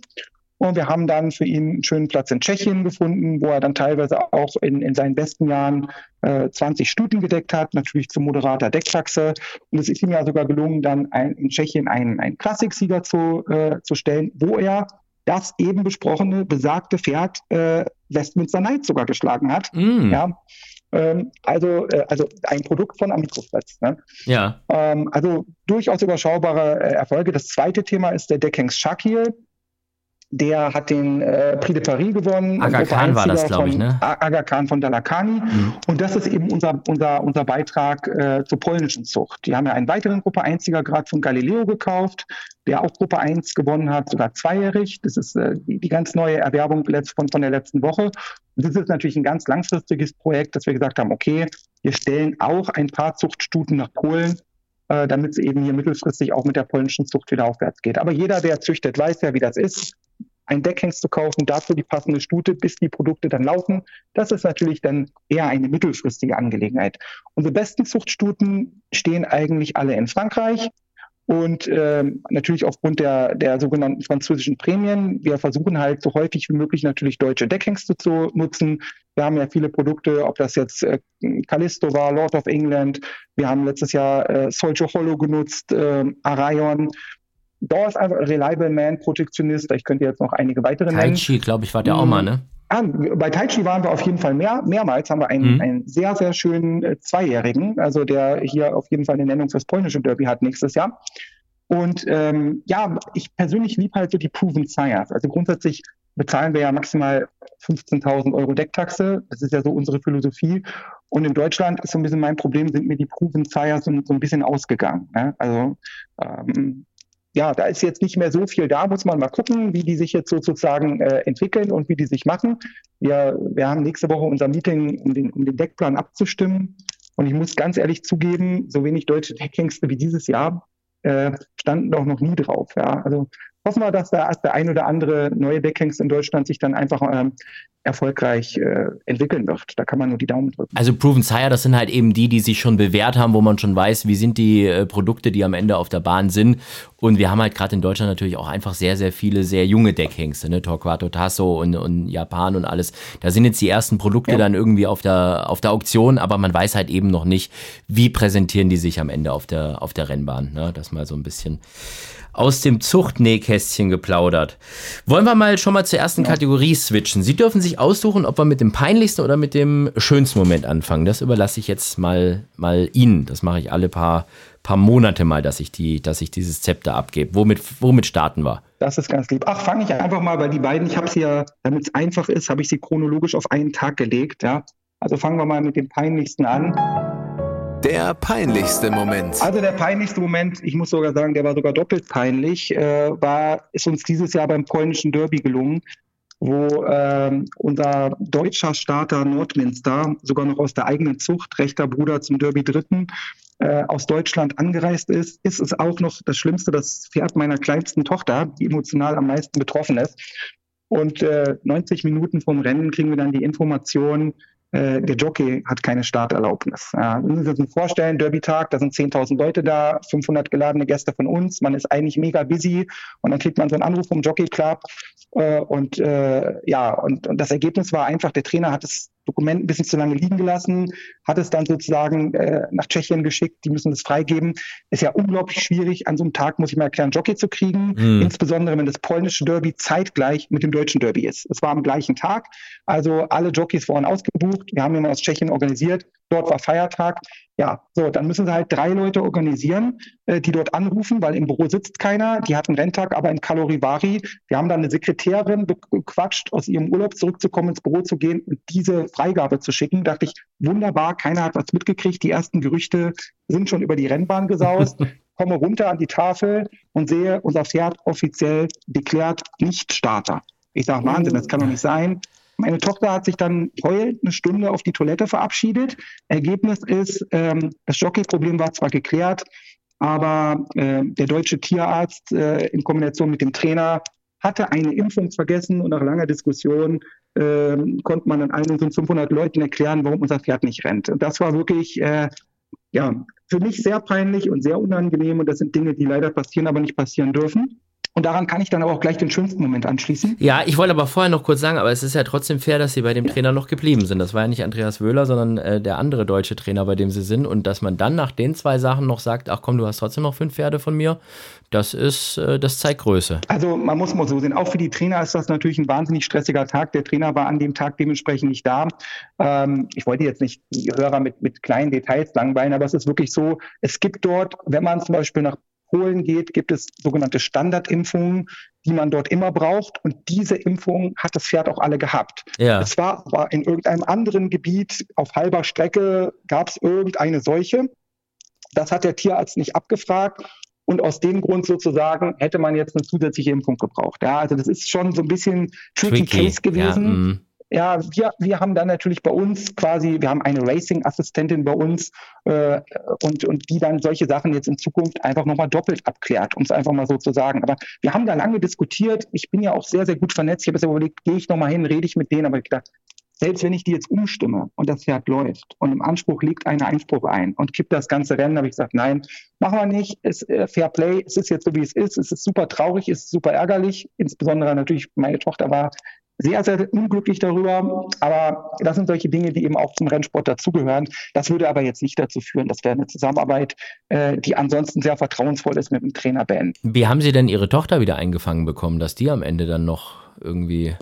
Und wir haben dann für ihn einen schönen Platz in Tschechien gefunden, wo er dann teilweise auch in, in seinen besten Jahren äh, 20 Stuten gedeckt hat, natürlich zu moderater Decktaxe. Und es ist ihm ja sogar gelungen, dann ein, in Tschechien einen, einen Klassiksieger zu, äh, zu stellen, wo er das eben besprochene, besagte Pferd äh, Westminster Night sogar geschlagen hat. Mm. Ja. Ähm, also, äh, also ein Produkt von Amicroflex. Ne? Ja. Ähm, also durchaus überschaubare äh, Erfolge. Das zweite Thema ist der Deckhengst Shakir. Der hat den äh, Prix de Paris gewonnen. Aga Khan war das, glaube ich, ne? Aga Khan von Dalakani. Mhm. Und das ist eben unser, unser, unser Beitrag äh, zur polnischen Zucht. Die haben ja einen weiteren Gruppe 1 Grad von Galileo gekauft, der auch Gruppe 1 gewonnen hat, sogar zweijährig. Das ist äh, die, die ganz neue Erwerbung von, von der letzten Woche. Und das ist natürlich ein ganz langfristiges Projekt, dass wir gesagt haben, okay, wir stellen auch ein paar Zuchtstuten nach Polen, äh, damit es eben hier mittelfristig auch mit der polnischen Zucht wieder aufwärts geht. Aber jeder, der züchtet, weiß ja, wie das ist ein Deckhengst zu kaufen, dazu die passende Stute, bis die Produkte dann laufen. Das ist natürlich dann eher eine mittelfristige Angelegenheit. Unsere besten Zuchtstuten stehen eigentlich alle in Frankreich. Und ähm, natürlich aufgrund der, der sogenannten französischen Prämien. Wir versuchen halt so häufig wie möglich natürlich deutsche Deckhengste zu nutzen. Wir haben ja viele Produkte, ob das jetzt äh, Callisto war, Lord of England. Wir haben letztes Jahr äh, Solcho Hollow genutzt, äh, Arayon. Dawes einfach Reliable Man, Protektionist. Ich könnte jetzt noch einige weitere nennen. Taichi, glaube ich, war der auch mal, ne? Ah, bei Taichi waren wir auf jeden Fall mehr, mehrmals haben wir einen, mhm. einen sehr, sehr schönen äh, Zweijährigen, also der hier auf jeden Fall eine Nennung fürs polnische Derby hat nächstes Jahr. Und ähm, ja, ich persönlich liebe halt so die Proven Sires. Also grundsätzlich bezahlen wir ja maximal 15.000 Euro Decktaxe. Das ist ja so unsere Philosophie. Und in Deutschland ist so ein bisschen mein Problem, sind mir die Proven Sires so, so ein bisschen ausgegangen. Ne? Also ähm, ja, da ist jetzt nicht mehr so viel da, muss man mal gucken, wie die sich jetzt sozusagen äh, entwickeln und wie die sich machen. Wir, wir haben nächste Woche unser Meeting, um den, um den Deckplan abzustimmen. Und ich muss ganz ehrlich zugeben, so wenig deutsche Deckhengste wie dieses Jahr äh, standen doch noch nie drauf. Ja. Also hoffen wir, dass da der ein oder andere neue Deckhengst in Deutschland sich dann einfach ähm, erfolgreich äh, entwickeln wird. Da kann man nur die Daumen drücken. Also Proven Sire, das sind halt eben die, die sich schon bewährt haben, wo man schon weiß, wie sind die äh, Produkte, die am Ende auf der Bahn sind. Und wir haben halt gerade in Deutschland natürlich auch einfach sehr, sehr viele sehr junge Deckhengste, ne? Torquato Tasso und, und Japan und alles. Da sind jetzt die ersten Produkte ja. dann irgendwie auf der, auf der Auktion, aber man weiß halt eben noch nicht, wie präsentieren die sich am Ende auf der, auf der Rennbahn. Ne? Das mal so ein bisschen aus dem Zuchtnähkästchen geplaudert. Wollen wir mal schon mal zur ersten ja. Kategorie switchen? Sie dürfen sich aussuchen, ob wir mit dem peinlichsten oder mit dem schönsten Moment anfangen. Das überlasse ich jetzt mal, mal Ihnen. Das mache ich alle paar, paar Monate mal, dass ich, die, dass ich dieses Zepter abgebe. Womit, womit starten wir? Das ist ganz lieb. Ach, fange ich einfach mal, weil die beiden, ich habe sie ja, damit es einfach ist, habe ich sie chronologisch auf einen Tag gelegt. Ja? Also fangen wir mal mit dem peinlichsten an. Der peinlichste Moment. Also der peinlichste Moment, ich muss sogar sagen, der war sogar doppelt peinlich, äh, war, ist uns dieses Jahr beim polnischen Derby gelungen, wo äh, unser deutscher Starter Nordminster sogar noch aus der eigenen Zucht, rechter Bruder zum Derby Dritten, äh, aus Deutschland angereist ist, ist es auch noch das Schlimmste, das Pferd meiner kleinsten Tochter, die emotional am meisten betroffen ist. Und äh, 90 Minuten vom Rennen kriegen wir dann die Information, äh, der Jockey hat keine Starterlaubnis. Ja, müssen Sie sich vorstellen, Derby-Tag, da sind 10.000 Leute da, 500 geladene Gäste von uns, man ist eigentlich mega busy und dann kriegt man so einen Anruf vom Jockey Club äh, und äh, ja, und, und das Ergebnis war einfach, der Trainer hat das Dokument ein bisschen zu lange liegen gelassen, hat es dann sozusagen äh, nach Tschechien geschickt, die müssen das freigeben. Ist ja unglaublich schwierig, an so einem Tag, muss ich mal erklären, Jockey zu kriegen, mhm. insbesondere wenn das polnische Derby zeitgleich mit dem deutschen Derby ist. Es war am gleichen Tag, also alle Jockeys waren ausgebucht, wir haben ihn aus Tschechien organisiert, dort war Feiertag. Ja, so, dann müssen sie halt drei Leute organisieren, äh, die dort anrufen, weil im Büro sitzt keiner. Die hatten Renntag, aber in Kalorivari. Wir haben dann eine Sekretärin bequatscht, aus ihrem Urlaub zurückzukommen, ins Büro zu gehen und diese Freigabe zu schicken. Da dachte ich, wunderbar, keiner hat was mitgekriegt. Die ersten Gerüchte sind schon über die Rennbahn gesaust. Komme runter an die Tafel und sehe, unser Pferd offiziell deklärt nicht Starter. Ich sage, Wahnsinn, das kann doch nicht sein. Meine Tochter hat sich dann heulend eine Stunde auf die Toilette verabschiedet. Ergebnis ist, ähm, das Jockey-Problem war zwar geklärt, aber äh, der deutsche Tierarzt äh, in Kombination mit dem Trainer hatte eine Impfung vergessen und nach langer Diskussion äh, konnte man dann allen so 500 Leuten erklären, warum unser Pferd nicht rennt. Und das war wirklich äh, ja, für mich sehr peinlich und sehr unangenehm und das sind Dinge, die leider passieren, aber nicht passieren dürfen. Und daran kann ich dann aber auch gleich den schönsten Moment anschließen. Ja, ich wollte aber vorher noch kurz sagen, aber es ist ja trotzdem fair, dass Sie bei dem Trainer noch geblieben sind. Das war ja nicht Andreas Wöhler, sondern äh, der andere deutsche Trainer, bei dem Sie sind. Und dass man dann nach den zwei Sachen noch sagt, ach komm, du hast trotzdem noch fünf Pferde von mir, das ist, äh, das zeigt Größe. Also man muss mal so sehen, auch für die Trainer ist das natürlich ein wahnsinnig stressiger Tag. Der Trainer war an dem Tag dementsprechend nicht da. Ähm, ich wollte jetzt nicht die Hörer mit, mit kleinen Details langweilen, aber es ist wirklich so, es gibt dort, wenn man zum Beispiel nach Polen geht, gibt es sogenannte Standardimpfungen, die man dort immer braucht. Und diese Impfung hat das Pferd auch alle gehabt. Ja. Es war, war in irgendeinem anderen Gebiet auf halber Strecke gab es irgendeine Seuche. Das hat der Tierarzt nicht abgefragt. Und aus dem Grund sozusagen hätte man jetzt eine zusätzliche Impfung gebraucht. Ja, also das ist schon so ein bisschen tricky, tricky. Case gewesen. Ja, mm. Ja, wir, wir haben dann natürlich bei uns quasi, wir haben eine Racing-Assistentin bei uns äh, und, und die dann solche Sachen jetzt in Zukunft einfach nochmal doppelt abklärt, um es einfach mal so zu sagen. Aber wir haben da lange diskutiert. Ich bin ja auch sehr, sehr gut vernetzt. Ich habe jetzt überlegt, gehe ich nochmal hin, rede ich mit denen, aber ich dachte, selbst wenn ich die jetzt umstimme und das Pferd läuft und im Anspruch liegt einer Einspruch ein und kippt das ganze Rennen, habe ich gesagt, nein, machen wir nicht. Es, äh, Fair Play, es ist jetzt so, wie es ist. Es ist super traurig, es ist super ärgerlich. Insbesondere natürlich, meine Tochter war sehr, sehr unglücklich darüber. Aber das sind solche Dinge, die eben auch zum Rennsport dazugehören. Das würde aber jetzt nicht dazu führen, dass wir eine Zusammenarbeit, äh, die ansonsten sehr vertrauensvoll ist, mit dem Trainer beenden. Wie haben Sie denn Ihre Tochter wieder eingefangen bekommen, dass die am Ende dann noch irgendwie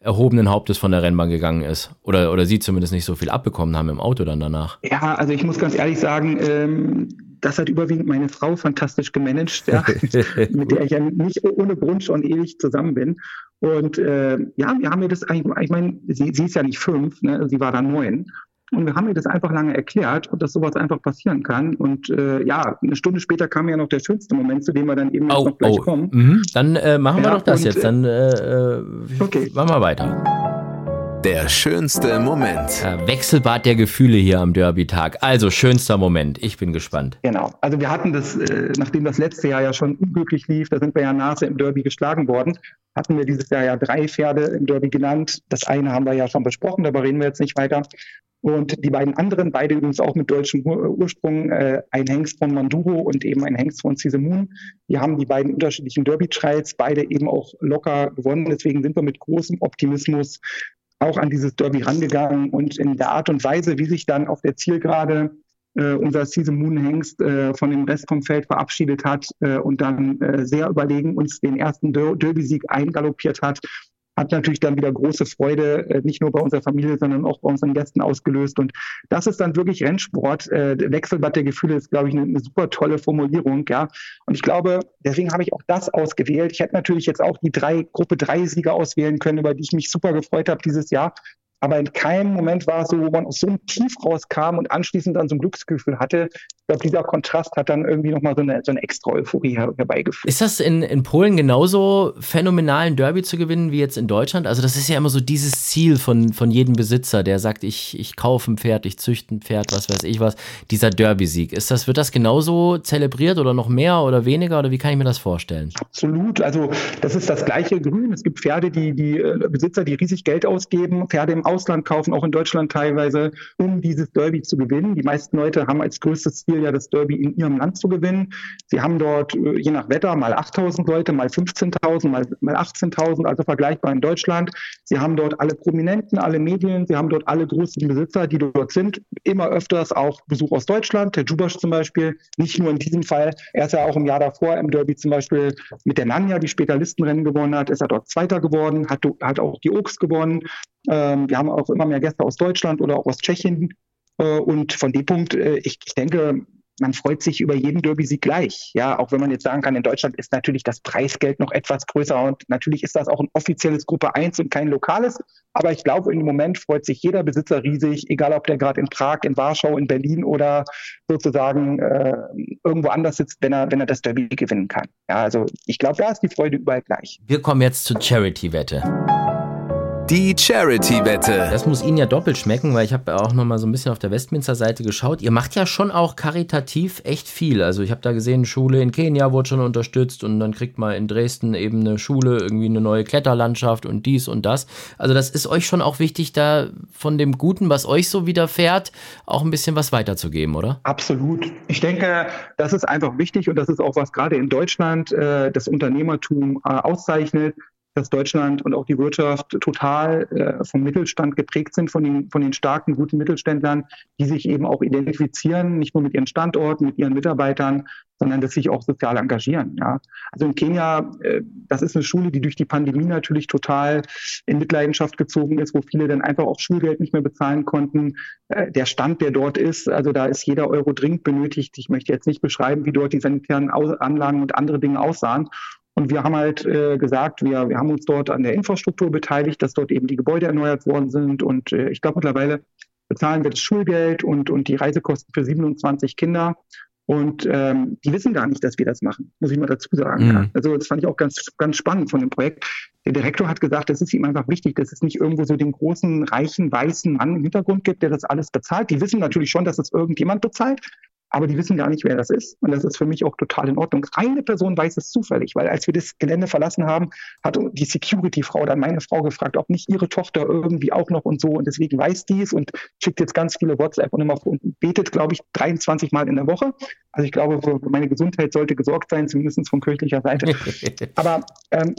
erhobenen Hauptes von der Rennbahn gegangen ist. Oder, oder sie zumindest nicht so viel abbekommen haben im Auto dann danach. Ja, also ich muss ganz ehrlich sagen, ähm, das hat überwiegend meine Frau fantastisch gemanagt, ja, mit der ich ja nicht ohne Grund schon ewig zusammen bin. Und äh, ja, wir haben mir das eigentlich, ich meine, sie, sie ist ja nicht fünf, ne, sie war dann neun. Und wir haben mir das einfach lange erklärt dass sowas einfach passieren kann. Und äh, ja, eine Stunde später kam ja noch der schönste Moment, zu dem wir dann eben oh, noch gleich oh. kommen. Mhm. Dann äh, machen wir ja, doch das und, jetzt. Dann äh, äh okay. machen wir weiter. Der schönste Moment. Ja, Wechselbad der Gefühle hier am Derby-Tag. Also schönster Moment. Ich bin gespannt. Genau. Also wir hatten das, äh, nachdem das letzte Jahr ja schon unglücklich lief, da sind wir ja Nase im Derby geschlagen worden, hatten wir dieses Jahr ja drei Pferde im Derby genannt. Das eine haben wir ja schon besprochen, darüber reden wir jetzt nicht weiter. Und die beiden anderen, beide übrigens auch mit deutschem Ursprung, äh, ein Hengst von Manduro und eben ein Hengst von Cisemun. Die haben die beiden unterschiedlichen Derby-Trials beide eben auch locker gewonnen. Deswegen sind wir mit großem Optimismus auch an dieses Derby rangegangen und in der Art und Weise, wie sich dann auf der Zielgerade äh, unser Season Moon Hengst äh, von dem Rest vom Feld verabschiedet hat äh, und dann äh, sehr überlegen uns den ersten Derby-Sieg eingaloppiert hat, hat natürlich dann wieder große Freude, äh, nicht nur bei unserer Familie, sondern auch bei unseren Gästen ausgelöst. Und das ist dann wirklich Rennsport. Äh, Wechselbad der Gefühle ist, glaube ich, eine, eine super tolle Formulierung. Ja. Und ich glaube, deswegen habe ich auch das ausgewählt. Ich hätte natürlich jetzt auch die drei Gruppe drei Sieger auswählen können, über die ich mich super gefreut habe dieses Jahr. Aber in keinem Moment war es so, wo man aus so einem Tief rauskam und anschließend dann so ein Glücksgefühl hatte. Ich glaube, dieser Kontrast hat dann irgendwie nochmal so eine, so eine extra Euphorie herbeigeführt. Ist das in, in Polen genauso phänomenal, ein Derby zu gewinnen wie jetzt in Deutschland? Also das ist ja immer so dieses Ziel von, von jedem Besitzer, der sagt, ich, ich kaufe ein Pferd, ich züchte ein Pferd, was weiß ich was. Dieser Derby-Sieg. Ist das, wird das genauso zelebriert oder noch mehr oder weniger oder wie kann ich mir das vorstellen? Absolut. Also das ist das gleiche Grün. Es gibt Pferde, die, die äh, Besitzer, die riesig Geld ausgeben, Pferde im Ausland kaufen, auch in Deutschland teilweise, um dieses Derby zu gewinnen. Die meisten Leute haben als größtes Ziel ja das Derby in ihrem Land zu gewinnen. Sie haben dort äh, je nach Wetter mal 8000 Leute, mal 15.000, mal, mal 18.000, also vergleichbar in Deutschland. Sie haben dort alle Prominenten, alle Medien, sie haben dort alle großen Besitzer, die dort sind. Immer öfters auch Besuch aus Deutschland. Der Jubasch zum Beispiel, nicht nur in diesem Fall. Er ist ja auch im Jahr davor im Derby zum Beispiel mit der Nanja, die später Listenrennen gewonnen hat, ist er dort Zweiter geworden, hat, hat auch die Oaks gewonnen. Ähm, wir haben auch immer mehr Gäste aus Deutschland oder auch aus Tschechien. Äh, und von dem Punkt, äh, ich, ich denke, man freut sich über jeden Derby-Sieg gleich. Ja, auch wenn man jetzt sagen kann, in Deutschland ist natürlich das Preisgeld noch etwas größer und natürlich ist das auch ein offizielles Gruppe 1 und kein lokales. Aber ich glaube, im Moment freut sich jeder Besitzer riesig, egal ob der gerade in Prag, in Warschau, in Berlin oder sozusagen äh, irgendwo anders sitzt, wenn er, wenn er das Derby gewinnen kann. Ja, also ich glaube, da ist die Freude überall gleich. Wir kommen jetzt zur Charity-Wette. Die Charity-Wette. Das muss Ihnen ja doppelt schmecken, weil ich habe auch noch mal so ein bisschen auf der Westminster-Seite geschaut. Ihr macht ja schon auch karitativ echt viel. Also ich habe da gesehen, Schule in Kenia wurde schon unterstützt und dann kriegt man in Dresden eben eine Schule, irgendwie eine neue Kletterlandschaft und dies und das. Also das ist euch schon auch wichtig, da von dem Guten, was euch so widerfährt, auch ein bisschen was weiterzugeben, oder? Absolut. Ich denke, das ist einfach wichtig und das ist auch was gerade in Deutschland äh, das Unternehmertum äh, auszeichnet dass Deutschland und auch die Wirtschaft total äh, vom Mittelstand geprägt sind, von den, von den starken, guten Mittelständlern, die sich eben auch identifizieren, nicht nur mit ihren Standorten, mit ihren Mitarbeitern, sondern dass sich auch sozial engagieren. Ja. Also in Kenia, äh, das ist eine Schule, die durch die Pandemie natürlich total in Mitleidenschaft gezogen ist, wo viele dann einfach auch Schulgeld nicht mehr bezahlen konnten. Äh, der Stand, der dort ist, also da ist jeder Euro dringend benötigt. Ich möchte jetzt nicht beschreiben, wie dort die sanitären Anlagen und andere Dinge aussahen. Und wir haben halt äh, gesagt, wir, wir haben uns dort an der Infrastruktur beteiligt, dass dort eben die Gebäude erneuert worden sind. Und äh, ich glaube, mittlerweile bezahlen wir das Schulgeld und, und die Reisekosten für 27 Kinder. Und ähm, die wissen gar nicht, dass wir das machen, muss ich mal dazu sagen. Mhm. Also das fand ich auch ganz, ganz spannend von dem Projekt. Der Direktor hat gesagt, das ist ihm einfach wichtig, dass es nicht irgendwo so den großen, reichen, weißen Mann im Hintergrund gibt, der das alles bezahlt. Die wissen natürlich schon, dass es irgendjemand bezahlt, aber die wissen gar nicht, wer das ist. Und das ist für mich auch total in Ordnung. Eine Person weiß es zufällig, weil als wir das Gelände verlassen haben, hat die Security-Frau dann meine Frau gefragt, ob nicht ihre Tochter irgendwie auch noch und so. Und deswegen weiß dies und schickt jetzt ganz viele WhatsApp und immer und betet, glaube ich, 23 Mal in der Woche. Also ich glaube, für meine Gesundheit sollte gesorgt sein, zumindest von kirchlicher Seite. Aber ähm,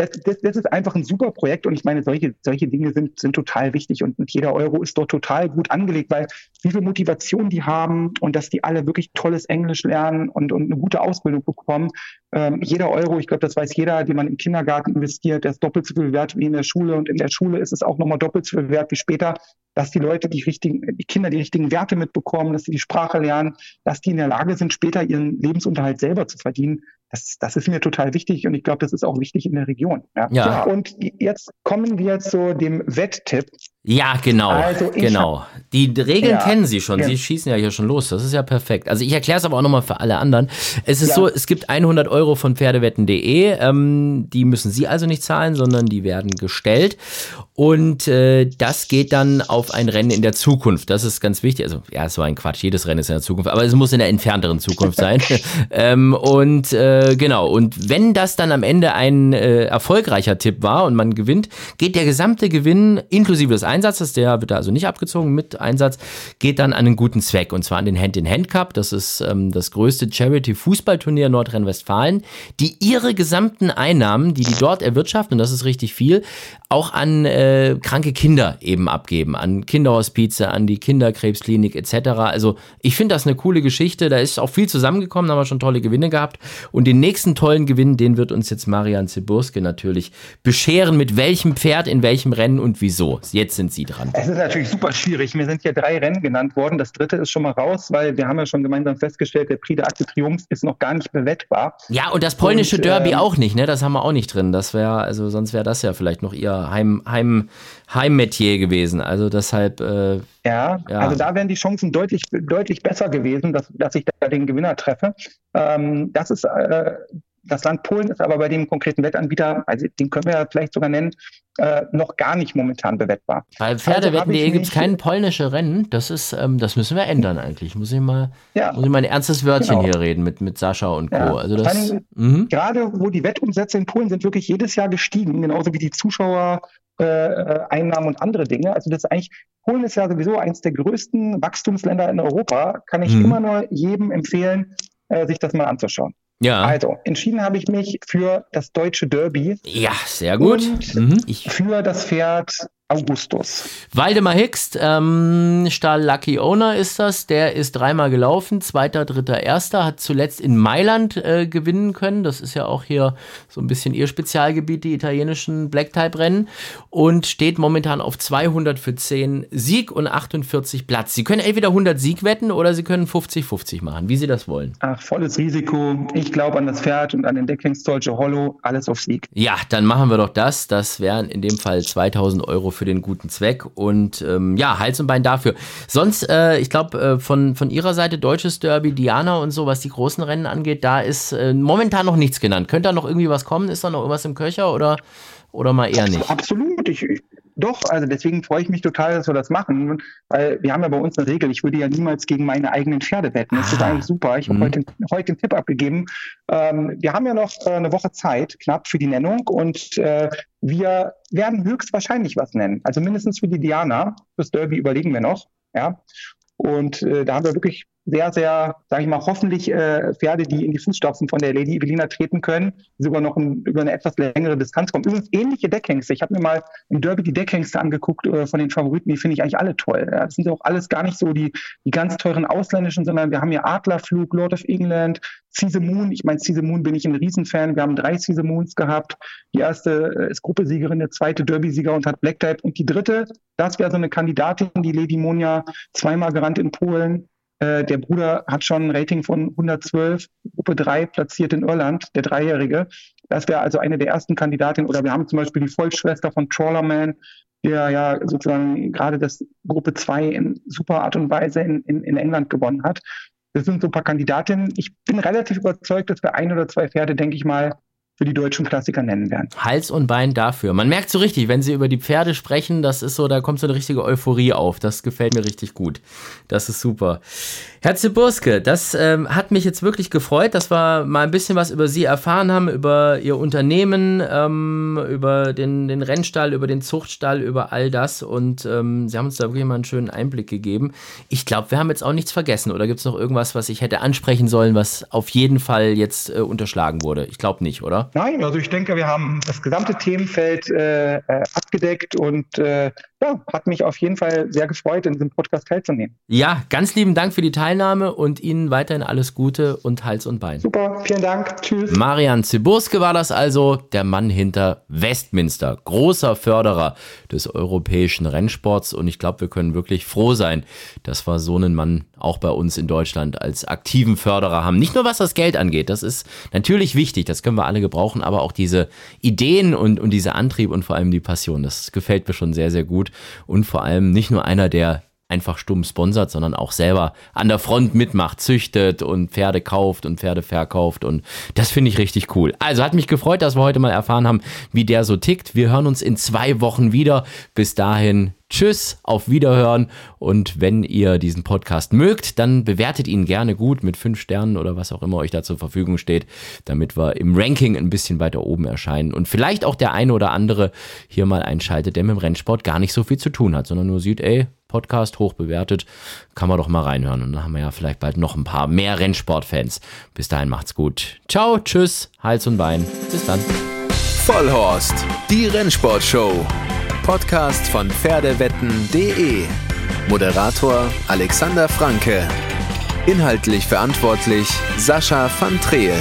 das, das, das ist einfach ein super Projekt und ich meine, solche, solche Dinge sind, sind total wichtig und, jeder Euro ist dort total gut angelegt, weil wie viel Motivation die haben und dass die alle wirklich tolles Englisch lernen und, und eine gute Ausbildung bekommen. Ähm, jeder Euro, ich glaube, das weiß jeder, den man im Kindergarten investiert, der ist doppelt so viel wert wie in der Schule und in der Schule ist es auch nochmal doppelt so viel wert wie später, dass die Leute die richtigen, die Kinder die richtigen Werte mitbekommen, dass sie die Sprache lernen, dass die in der Lage sind, später ihren Lebensunterhalt selber zu verdienen. Das, das ist mir total wichtig und ich glaube, das ist auch wichtig in der Region. Ja. ja. Und jetzt kommen wir zu dem Wetttipp. Ja, genau. Also genau. Die Regeln ja, kennen Sie schon. Ja. Sie schießen ja hier schon los. Das ist ja perfekt. Also ich erkläre es aber auch nochmal für alle anderen. Es ist ja. so, es gibt 100 Euro von Pferdewetten.de. Ähm, die müssen Sie also nicht zahlen, sondern die werden gestellt. Und äh, das geht dann auf ein Rennen in der Zukunft. Das ist ganz wichtig. Also ja, es war ein Quatsch. Jedes Rennen ist in der Zukunft. Aber es muss in der entfernteren Zukunft sein. ähm, und äh, genau. Und wenn das dann am Ende ein äh, erfolgreicher Tipp war und man gewinnt, geht der gesamte Gewinn inklusive des Einsatzes, der wird also nicht abgezogen mit Einsatz, geht dann an einen guten Zweck und zwar an den Hand-in-Hand-Cup. Das ist ähm, das größte Charity-Fußballturnier Nordrhein-Westfalen, die ihre gesamten Einnahmen, die die dort erwirtschaften, und das ist richtig viel, auch an äh, kranke Kinder eben abgeben, an Kinderhospize, an die Kinderkrebsklinik etc. Also ich finde das eine coole Geschichte. Da ist auch viel zusammengekommen, da haben wir schon tolle Gewinne gehabt. Und den nächsten tollen Gewinn, den wird uns jetzt Marian Ziburski natürlich bescheren, mit welchem Pferd, in welchem Rennen und wieso. Jetzt sind Sie dran. Es ist natürlich super schwierig. Mir sind hier drei Rennen genannt worden. Das dritte ist schon mal raus, weil wir haben ja schon gemeinsam festgestellt, der Prix de Acte Triumph ist noch gar nicht bewettbar. Ja, und das polnische und, Derby ähm, auch nicht, ne? Das haben wir auch nicht drin. Das wäre, also sonst wäre das ja vielleicht noch Ihr Heim, Heim, Heimmetier gewesen. Also deshalb. Äh, ja, ja, also da wären die Chancen deutlich, deutlich besser gewesen, dass, dass ich da den Gewinner treffe. Ähm, das ist äh, das Land Polen ist aber bei dem konkreten Wettanbieter, also den können wir ja vielleicht sogar nennen, äh, noch gar nicht momentan bewettbar. Bei Pferdewetten.de also gibt es kein polnische Rennen. Das ist, ähm, das müssen wir ändern eigentlich. Muss ich mal, ja. muss ich mal ein ernstes Wörtchen genau. hier reden mit, mit Sascha und Co. Ja. Also das, mhm. Gerade wo die Wettumsätze in Polen sind wirklich jedes Jahr gestiegen, genauso wie die Zuschauer. Äh, Einnahmen und andere Dinge. Also das ist eigentlich, Polen ist ja sowieso eines der größten Wachstumsländer in Europa. Kann ich mhm. immer nur jedem empfehlen, äh, sich das mal anzuschauen. Ja. Also, entschieden habe ich mich für das deutsche Derby. Ja, sehr gut. Mhm. für das Pferd Augustus. Waldemar Hickst, ähm, Stahl Lucky Owner ist das. Der ist dreimal gelaufen, zweiter, dritter, erster, hat zuletzt in Mailand äh, gewinnen können. Das ist ja auch hier so ein bisschen ihr Spezialgebiet, die italienischen Black-Type-Rennen. Und steht momentan auf 200 für 10 Sieg und 48 Platz. Sie können entweder 100 Sieg wetten oder Sie können 50-50 machen, wie Sie das wollen. Ach, volles Risiko. Ich glaube an das Pferd und an den Decklingsdeutsche Hollow. Alles auf Sieg. Ja, dann machen wir doch das. Das wären in dem Fall 2000 Euro für für den guten Zweck und ähm, ja, Hals und Bein dafür. Sonst, äh, ich glaube, äh, von, von Ihrer Seite deutsches Derby, Diana und so, was die großen Rennen angeht, da ist äh, momentan noch nichts genannt. Könnte da noch irgendwie was kommen? Ist da noch irgendwas im Köcher oder, oder mal eher nicht? Absolut. Ich, doch, also deswegen freue ich mich total, dass wir das machen, weil wir haben ja bei uns eine Regel, ich würde ja niemals gegen meine eigenen Pferde wetten. Das ah. ist eigentlich super. Ich habe mhm. heute, heute den Tipp abgegeben. Ähm, wir haben ja noch äh, eine Woche Zeit, knapp für die Nennung und äh, wir werden höchstwahrscheinlich was nennen. Also mindestens für die Diana. Fürs Derby überlegen wir noch. Ja. Und äh, da haben wir wirklich sehr, sehr, sage ich mal, hoffentlich äh, Pferde, die in die Fußstapfen von der Lady Evelina treten können, sogar noch ein, über eine etwas längere Distanz kommen. Übrigens ähnliche Deckhengste. Ich habe mir mal im Derby die Deckhengste angeguckt äh, von den Favoriten, die finde ich eigentlich alle toll. Ja, das sind auch alles gar nicht so die, die ganz teuren ausländischen, sondern wir haben hier Adlerflug, Lord of England, Caesar Moon. Ich meine, Caesar Moon bin ich ein Riesenfan. Wir haben drei Caesar Moons gehabt. Die erste äh, ist Gruppesiegerin, der zweite Derby-Sieger und hat Black Type. Und die dritte, das wäre so eine Kandidatin, die Lady Monja zweimal gerannt in Polen äh, der Bruder hat schon ein Rating von 112, Gruppe 3 platziert in Irland, der Dreijährige. Das wäre also eine der ersten Kandidatinnen. Oder wir haben zum Beispiel die Vollschwester von Trawlerman, der ja sozusagen gerade das Gruppe 2 in super Art und Weise in, in, in England gewonnen hat. Das sind so ein paar Kandidatinnen. Ich bin relativ überzeugt, dass wir ein oder zwei Pferde, denke ich mal, für die deutschen Klassiker nennen werden. Hals und Bein dafür. Man merkt so richtig, wenn sie über die Pferde sprechen, das ist so, da kommt so eine richtige Euphorie auf. Das gefällt mir richtig gut. Das ist super. Herr Ziburske, das ähm, hat mich jetzt wirklich gefreut, dass wir mal ein bisschen was über Sie erfahren haben, über Ihr Unternehmen, ähm, über den, den Rennstall, über den Zuchtstall, über all das. Und ähm, Sie haben uns da wirklich mal einen schönen Einblick gegeben. Ich glaube, wir haben jetzt auch nichts vergessen. Oder gibt es noch irgendwas, was ich hätte ansprechen sollen, was auf jeden Fall jetzt äh, unterschlagen wurde? Ich glaube nicht, oder? Nein, also ich denke, wir haben das gesamte Themenfeld äh, äh, abgedeckt und äh, ja, hat mich auf jeden Fall sehr gefreut, in diesem Podcast teilzunehmen. Ja, ganz lieben Dank für die Teilnahme und Ihnen weiterhin alles Gute und Hals und Bein. Super, vielen Dank. Tschüss. Marian Ziburske war das also, der Mann hinter Westminster, großer Förderer des europäischen Rennsports und ich glaube, wir können wirklich froh sein, dass wir so einen Mann auch bei uns in Deutschland als aktiven Förderer haben. Nicht nur was das Geld angeht, das ist natürlich wichtig, das können wir alle gebrauchen, aber auch diese Ideen und, und dieser Antrieb und vor allem die Passion, das gefällt mir schon sehr, sehr gut und vor allem nicht nur einer, der einfach stumm sponsert, sondern auch selber an der Front mitmacht, züchtet und Pferde kauft und Pferde verkauft und das finde ich richtig cool. Also hat mich gefreut, dass wir heute mal erfahren haben, wie der so tickt. Wir hören uns in zwei Wochen wieder. Bis dahin Tschüss, auf Wiederhören und wenn ihr diesen Podcast mögt, dann bewertet ihn gerne gut mit fünf Sternen oder was auch immer euch da zur Verfügung steht, damit wir im Ranking ein bisschen weiter oben erscheinen und vielleicht auch der eine oder andere hier mal einschaltet, der mit dem Rennsport gar nicht so viel zu tun hat, sondern nur sieht, ey, Podcast hoch bewertet, kann man doch mal reinhören und dann haben wir ja vielleicht bald noch ein paar mehr Rennsportfans. Bis dahin macht's gut. Ciao, tschüss, Hals und Bein. Bis dann. Vollhorst, die Rennsportshow. Podcast von Pferdewetten.de. Moderator Alexander Franke. Inhaltlich verantwortlich Sascha van Treel.